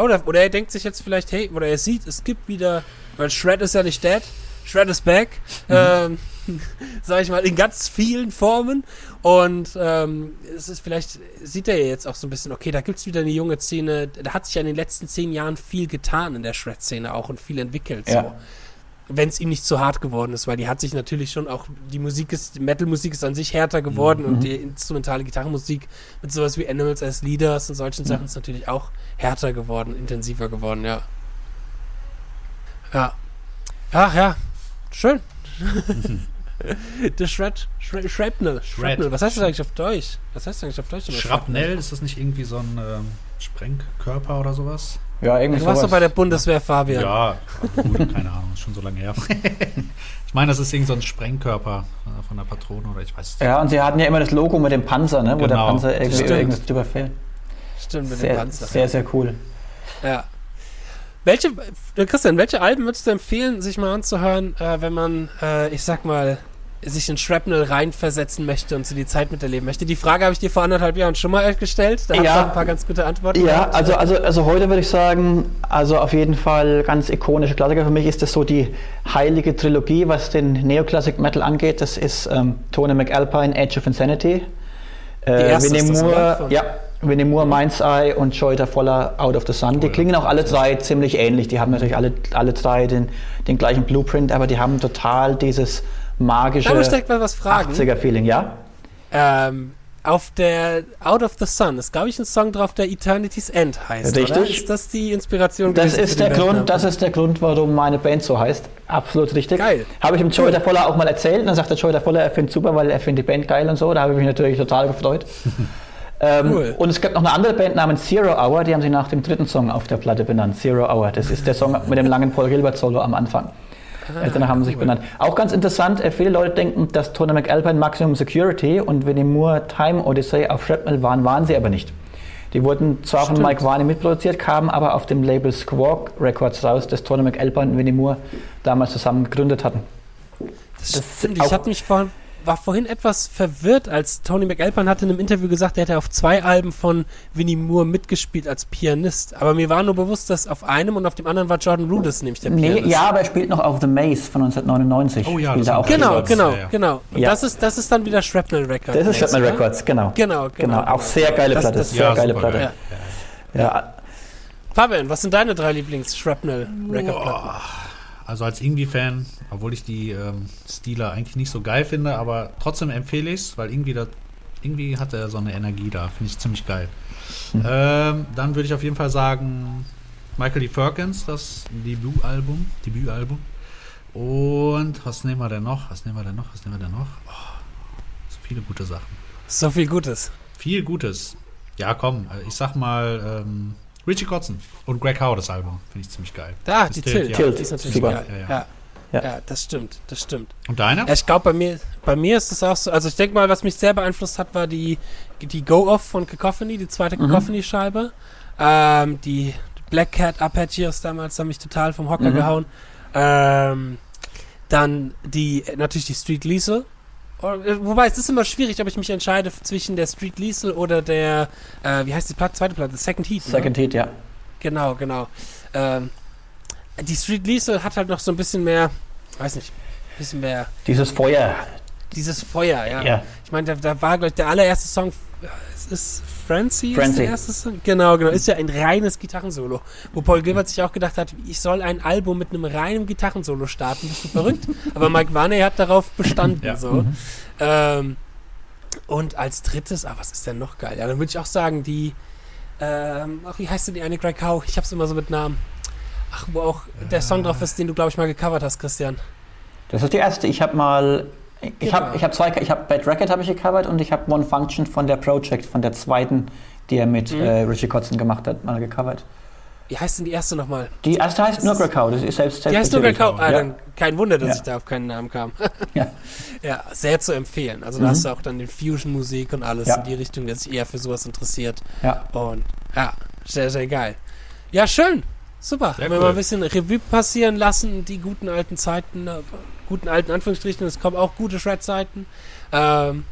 oder, oder er denkt sich jetzt vielleicht, hey, oder er sieht, es gibt wieder, weil Shred ist ja nicht dead, Shred is back, mhm. ähm, sag ich mal, in ganz vielen Formen. Und ähm, es ist vielleicht, sieht er ja jetzt auch so ein bisschen, okay, da gibt es wieder eine junge Szene, da hat sich ja in den letzten zehn Jahren viel getan in der Shred-Szene auch und viel entwickelt. Ja. So wenn es ihm nicht zu hart geworden ist, weil die hat sich natürlich schon auch, die Musik ist, Metal-Musik ist an sich härter geworden mhm. und die instrumentale Gitarrenmusik mit sowas wie Animals as Leaders und solchen mhm. Sachen ist natürlich auch härter geworden, intensiver geworden, ja. Ja. Ach ja, schön. Der Shred, Shred, Shrapnel. Shrapnel. Was heißt das eigentlich auf Deutsch? Was heißt das eigentlich auf Deutsch? Schrapnell, ist das nicht irgendwie so ein ähm, Sprengkörper oder sowas? Ja, irgendwie Du warst doch bei der Bundeswehr, Fabian. Ja, gut, keine Ahnung, ist schon so lange her. ich meine, das ist irgend so ein Sprengkörper äh, von der Patrone oder ich weiß nicht. Ja, und sie hatten ja immer das Logo mit dem Panzer, ne? wo genau. der Panzer irgendwie irgendwas drüber fällt. Stimmt, mit sehr, dem Panzer. Sehr, sehr cool. Ja. Welche, äh, Christian, welche Alben würdest du empfehlen, sich mal anzuhören, äh, wenn man, äh, ich sag mal, sich in Shrapnel reinversetzen möchte und so die Zeit miterleben möchte. Die Frage habe ich dir vor anderthalb Jahren schon mal gestellt. Da ja, hast du ein paar ganz gute Antworten. Ja, also, also, also heute würde ich sagen, also auf jeden Fall ganz ikonische Klassiker. Für mich ist das so die heilige Trilogie, was den Neoclassic Metal angeht. Das ist ähm, Tony McAlpine, Age of Insanity. Äh, die erste Winnie Moore, ja, Winnie Moore, Mind's Eye und Joyta Voller Out of the Sun. Die klingen auch alle drei ziemlich ähnlich. Die haben natürlich alle, alle drei den, den gleichen Blueprint, aber die haben total dieses magische da ich mal was fragen. 80er-Feeling, ja? Ähm, auf der Out of the Sun ist, glaube ich, ein Song drauf, der Eternity's End heißt. Richtig. Oder? Ist das die Inspiration? Das ist der Grund, das ist der Grund, warum meine Band so heißt. Absolut richtig. Geil. Habe ich dem Joey cool. Voller auch mal erzählt. Und dann sagt der Joey Voller, er findet super, weil er findet die Band geil und so. Da habe ich mich natürlich total gefreut. ähm, cool. Und es gibt noch eine andere Band namens Zero Hour, die haben sie nach dem dritten Song auf der Platte benannt. Zero Hour. Das ist der Song mit dem langen Paul Gilbert Solo am Anfang. Ah, danach haben sie sich benannt. Auch ganz interessant, äh, viele Leute denken, dass Tony McAlpine Maximum Security und Winnie Moore Time Odyssey auf Shrapnel waren, waren sie aber nicht. Die wurden zwar Stimmt. von Mike Varney mitproduziert, kamen aber auf dem Label Squawk Records raus, das Tony McAlpine und Winnie Moore damals zusammen gegründet hatten. Das, das stimmt. Ich habe mich vor war vorhin etwas verwirrt, als Tony McAlpine hatte in einem Interview gesagt, er hätte auf zwei Alben von Winnie Moore mitgespielt als Pianist. Aber mir war nur bewusst, dass auf einem und auf dem anderen war Jordan Rudess nämlich der Pianist. Nee, ja, aber er spielt noch auf The Maze von 1999. Oh ja, das auch genau, genau, ja, ja. genau. Und ja. das, ist, das ist dann wieder Shrapnel Records. Das ist Shrapnel Records, genau. Genau, genau. genau. Auch sehr geile das, Platte, das, sehr geile Platte. Ja. ja. Fabian, was sind deine drei Lieblings-Shrapnel-Record-Platten? Also als Ingwie-Fan, obwohl ich die ähm, Stile eigentlich nicht so geil finde, aber trotzdem empfehle ich es, weil irgendwie, da, irgendwie hat er so eine Energie da. Finde ich ziemlich geil. Mhm. Ähm, dann würde ich auf jeden Fall sagen, Michael D. Perkins, das Debütalbum. Debütalbum. Und was nehmen wir denn noch? Was nehmen wir denn noch? Was nehmen wir denn noch? Oh, so viele gute Sachen. So viel Gutes. Viel Gutes. Ja, komm, ich sag mal, ähm, Richie Kotzen und Greg Howe, das Album. Finde ich ziemlich geil. Da, die Tilt, ja. Tilt. Die ist natürlich Super. geil. Ja, ja. Ja. ja. das stimmt, das stimmt. Und deine? Ja, ich glaube, bei mir, bei mir ist es auch so, also ich denke mal, was mich sehr beeinflusst hat, war die, die Go-Off von Cacophony, die zweite mhm. Cacophony-Scheibe. Ähm, die Black Cat Arpeggios damals haben mich total vom Hocker mhm. gehauen. Ähm, dann die, natürlich die Street Liesel. Äh, wobei, es ist immer schwierig, ob ich mich entscheide zwischen der Street Liesel oder der, äh, wie heißt die Platte, zweite Platte? Second Heat. Ne? Second ne? Heat, ja. Genau, genau. Ähm, die Street Liesel hat halt noch so ein bisschen mehr, weiß nicht, ein bisschen mehr. Dieses Feuer. Dieses Feuer, ja. ja. Ich meine, da, da war, glaube ich, der allererste Song, es ist Frenzy, Frenzy. Ist der erste Song? Genau, genau. Ist ja ein reines Gitarrensolo. Wo Paul Gilbert sich auch gedacht hat, ich soll ein Album mit einem reinen Gitarrensolo starten. Bist du verrückt? Aber Mike Varney hat darauf bestanden. ja. so. Mhm. Ähm, und als drittes, ah, was ist denn noch geil? Ja, dann würde ich auch sagen, die, ähm, ach, wie heißt denn die eine Greg Howe? Ich hab's immer so mit Namen. Ach, wo auch der Song drauf ist, den du, glaube ich, mal gecovert hast, Christian. Das ist die erste. Ich habe mal ich genau. habe ich hab zwei, ich habe Bad Racket habe ich gecovert und ich habe One Function von der Project, von der zweiten, die er mit mhm. äh, Richie Kotzen gemacht hat, mal gecovert. Wie heißt denn die erste nochmal? Die erste heißt nur Krakau, das ist selbst Die heißt nur Krakau. Ah, ja. dann kein Wunder, dass Ja. ich da auf keinen Namen kam. Ja. ja, sehr zu empfehlen. Also da Mhm. hast du auch dann den Fusion-Musik und alles Ja. in die Richtung, der sich eher für sowas interessiert. ja. Und ja, sehr, sehr geil. Ja, schön. Super. Sehr Wenn wir cool. mal ein bisschen Revue passieren lassen, die guten alten Zeiten, guten alten Anführungsstrichen, es kommen auch gute Shred-Zeiten. Ähm,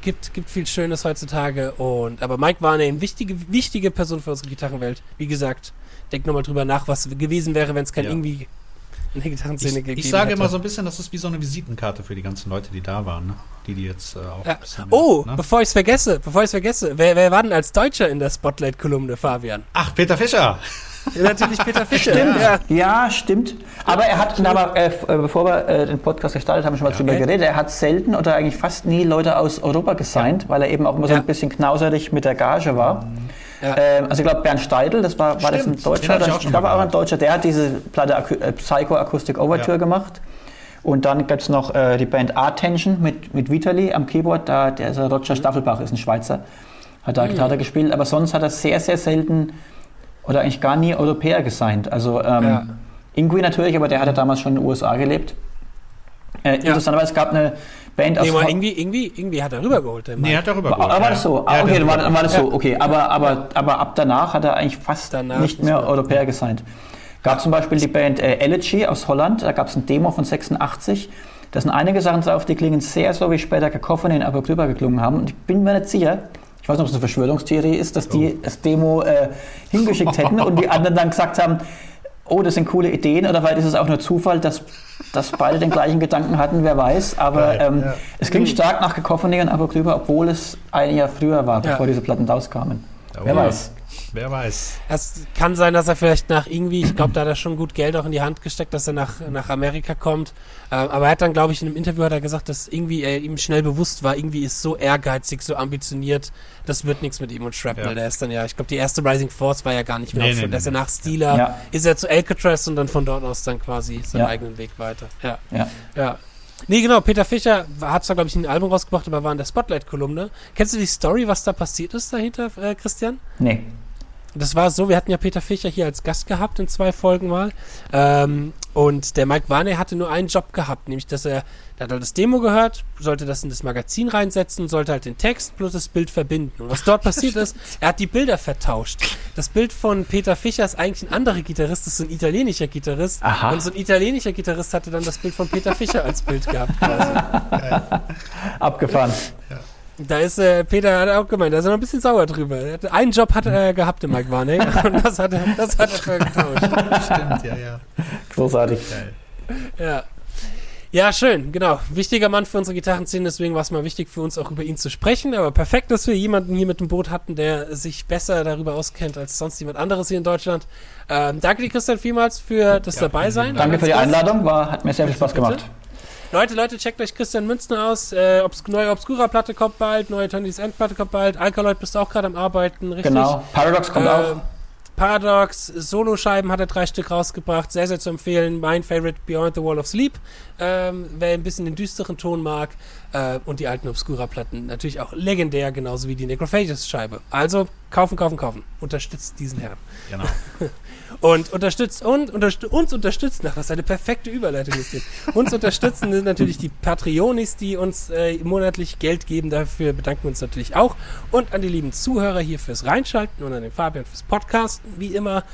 gibt, gibt viel Schönes heutzutage. Und, aber Mike war eine wichtige, wichtige Person für unsere Gitarrenwelt. Wie gesagt, denk nochmal drüber nach, was gewesen wäre, wenn es kein Ja. irgendwie in der Gitarrenszene Ich, gegeben ich sage hätte. immer so ein bisschen, das ist wie so eine Visitenkarte für die ganzen Leute, die da waren, ne? die die jetzt äh, auch Ja. Oh, ne? bevor ich es vergesse, bevor ich es vergesse, wer, wer war denn als Deutscher in der Spotlight-Kolumne, Fabian? Ach, Peter Fischer! Ja, natürlich Peter Fischer. Stimmt. Ja. Ja, stimmt. Aber er hat, wir, äh, äh, bevor wir äh, den Podcast gestartet haben, schon mal drüber okay. geredet. Er hat selten oder eigentlich fast nie Leute aus Europa gesigned, weil er eben auch immer so Ja. ein bisschen knauserig mit der Gage war. Ja. Ähm, also ich glaube Bernd Steidl, das war, war das ein Deutscher? ich ich glaube auch ein. Deutscher. Der hat diese Platte Aku äh, Psycho Acoustic Overture Ja. gemacht. Und dann gibt es noch äh, die Band Attention mit, mit Vitali am Keyboard. Da, der ist, äh, Roger Staffelbach ist ein Schweizer. Hat da Gitarre gespielt. Aber sonst hat er sehr, sehr selten oder eigentlich gar nie Europäer gesigned. Also ähm, Ja. Ingui natürlich, aber der hatte damals schon in den USA gelebt. Äh, Interessanterweise, es gab eine Band aus Nee, mal Ho- irgendwie, irgendwie, irgendwie hat er rübergeholt. Der Nee, hat darüber war, war das so? Ah, okay, dann war, war das so, okay. Aber, aber, aber ab danach hat er eigentlich fast Danach nicht mehr. Europäer gesigned. Gab zum Beispiel die Band äh, Elegy aus Holland, da gab es ein Demo von 86. Da sind einige Sachen drauf, die klingen sehr so, wie später Cacophony in Apocalypse geklungen haben. Und ich bin mir nicht sicher, ich weiß nicht, ob es eine Verschwörungstheorie ist, dass die das Demo äh, hingeschickt hätten und die anderen dann gesagt haben, oh, das sind coole Ideen, oder vielleicht ist es auch nur Zufall, dass, dass beide den gleichen Gedanken hatten, wer weiß. Aber Geil, ähm, ja. es klingt stark nach Cacophony und Apocalypse, obwohl es ein Jahr früher war, Ja. bevor diese Platten rauskamen. Oh, Wer ja. weiß. Wer weiß. Es kann sein, dass er vielleicht nach irgendwie, ich glaube, da hat er schon gut Geld auch in die Hand gesteckt, dass er nach, nach Amerika kommt. Ähm, aber er hat dann, glaube ich, in einem Interview hat er gesagt, dass irgendwie er ihm schnell bewusst war, irgendwie ist so ehrgeizig, so ambitioniert, das wird nichts mit ihm und Shrapnel. Ja. Der ist dann ja, ich glaube, die erste Rising Force war ja gar nicht mehr Nee, auf nee. Der ist ja nee. nach Steeler, Ja. ist er zu Alcatraz und dann von dort aus dann quasi seinen Ja. eigenen Weg weiter. Ja. Ja. Ja. Nee, genau, Peter Fischer hat zwar, glaube ich, ein Album rausgebracht, aber war in der Spotlight-Kolumne. Kennst du die Story, was da passiert ist dahinter, äh, Christian? Nee. Das war so, wir hatten ja Peter Fischer hier als Gast gehabt in zwei Folgen mal. Ähm, und der Mike Warney hatte nur einen Job gehabt, nämlich dass er, der hat halt das Demo gehört, sollte das in das Magazin reinsetzen, sollte halt den Text plus das Bild verbinden. Und was dort passiert ist, er hat die Bilder vertauscht. Das Bild von Peter Fischer ist eigentlich ein anderer Gitarrist, das ist so ein italienischer Gitarrist. Aha. Und so ein italienischer Gitarrist hatte dann das Bild von Peter Fischer als Bild gehabt. Quasi. Abgefahren. Da ist äh, Peter hat auch gemeint, da ist er noch ein bisschen sauer drüber. Er einen Job hat er gehabt, der Mike Warney, und das hat er, das hat er getauscht. Stimmt, ja, ja. Großartig. Geil. Ja. Ja, schön, genau. Wichtiger Mann für unsere Gitarrenszene, deswegen war es mal wichtig für uns auch über ihn zu sprechen. Aber perfekt, dass wir jemanden hier mit dem Boot hatten, der sich besser darüber auskennt als sonst jemand anderes hier in Deutschland. Ähm, danke dir, Christian, vielmals für das Ja, Dabeisein. Danke für die. Einladung, war, hat mir sehr viel Spaß Bitte? Leute, Leute, checkt euch Christian Münzner aus. Äh, obs neue Obscura-Platte kommt bald, neue Tony's End-Platte kommt bald. Alkaloid bist du auch gerade am Arbeiten, richtig? Genau. Paradox kommt Äh, auch. Paradox, Soloscheiben hat er drei Stück rausgebracht, sehr, sehr zu empfehlen. Mein Favorite Beyond the Wall of Sleep, ähm, wer ein bisschen den düsteren Ton mag. Äh, und die alten Obscura-Platten natürlich auch legendär, genauso wie die Necrophagus-Scheibe. Also kaufen, kaufen, kaufen. Unterstützt diesen Herrn. Genau. Und unterstützt und unterst uns unterstützen, ach, das ist eine perfekte Überleitung ist hier. Uns unterstützen sind natürlich die Patreonis, die uns äh, monatlich Geld geben. Dafür bedanken wir uns natürlich auch. Und an die lieben Zuhörer hier fürs Reinschalten und an den Fabian fürs Podcasten, wie immer.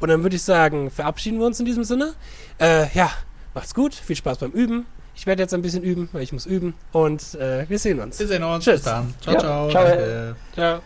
Und dann würde ich sagen, verabschieden wir uns in diesem Sinne. Äh, ja, macht's gut, viel Spaß beim Üben. Ich werde jetzt ein bisschen üben, weil ich muss üben. Und äh, wir sehen uns. Wir sehen uns. Tschüss. Bis dann. Ciao, Ja, ciao. ciao. Danke. Ciao.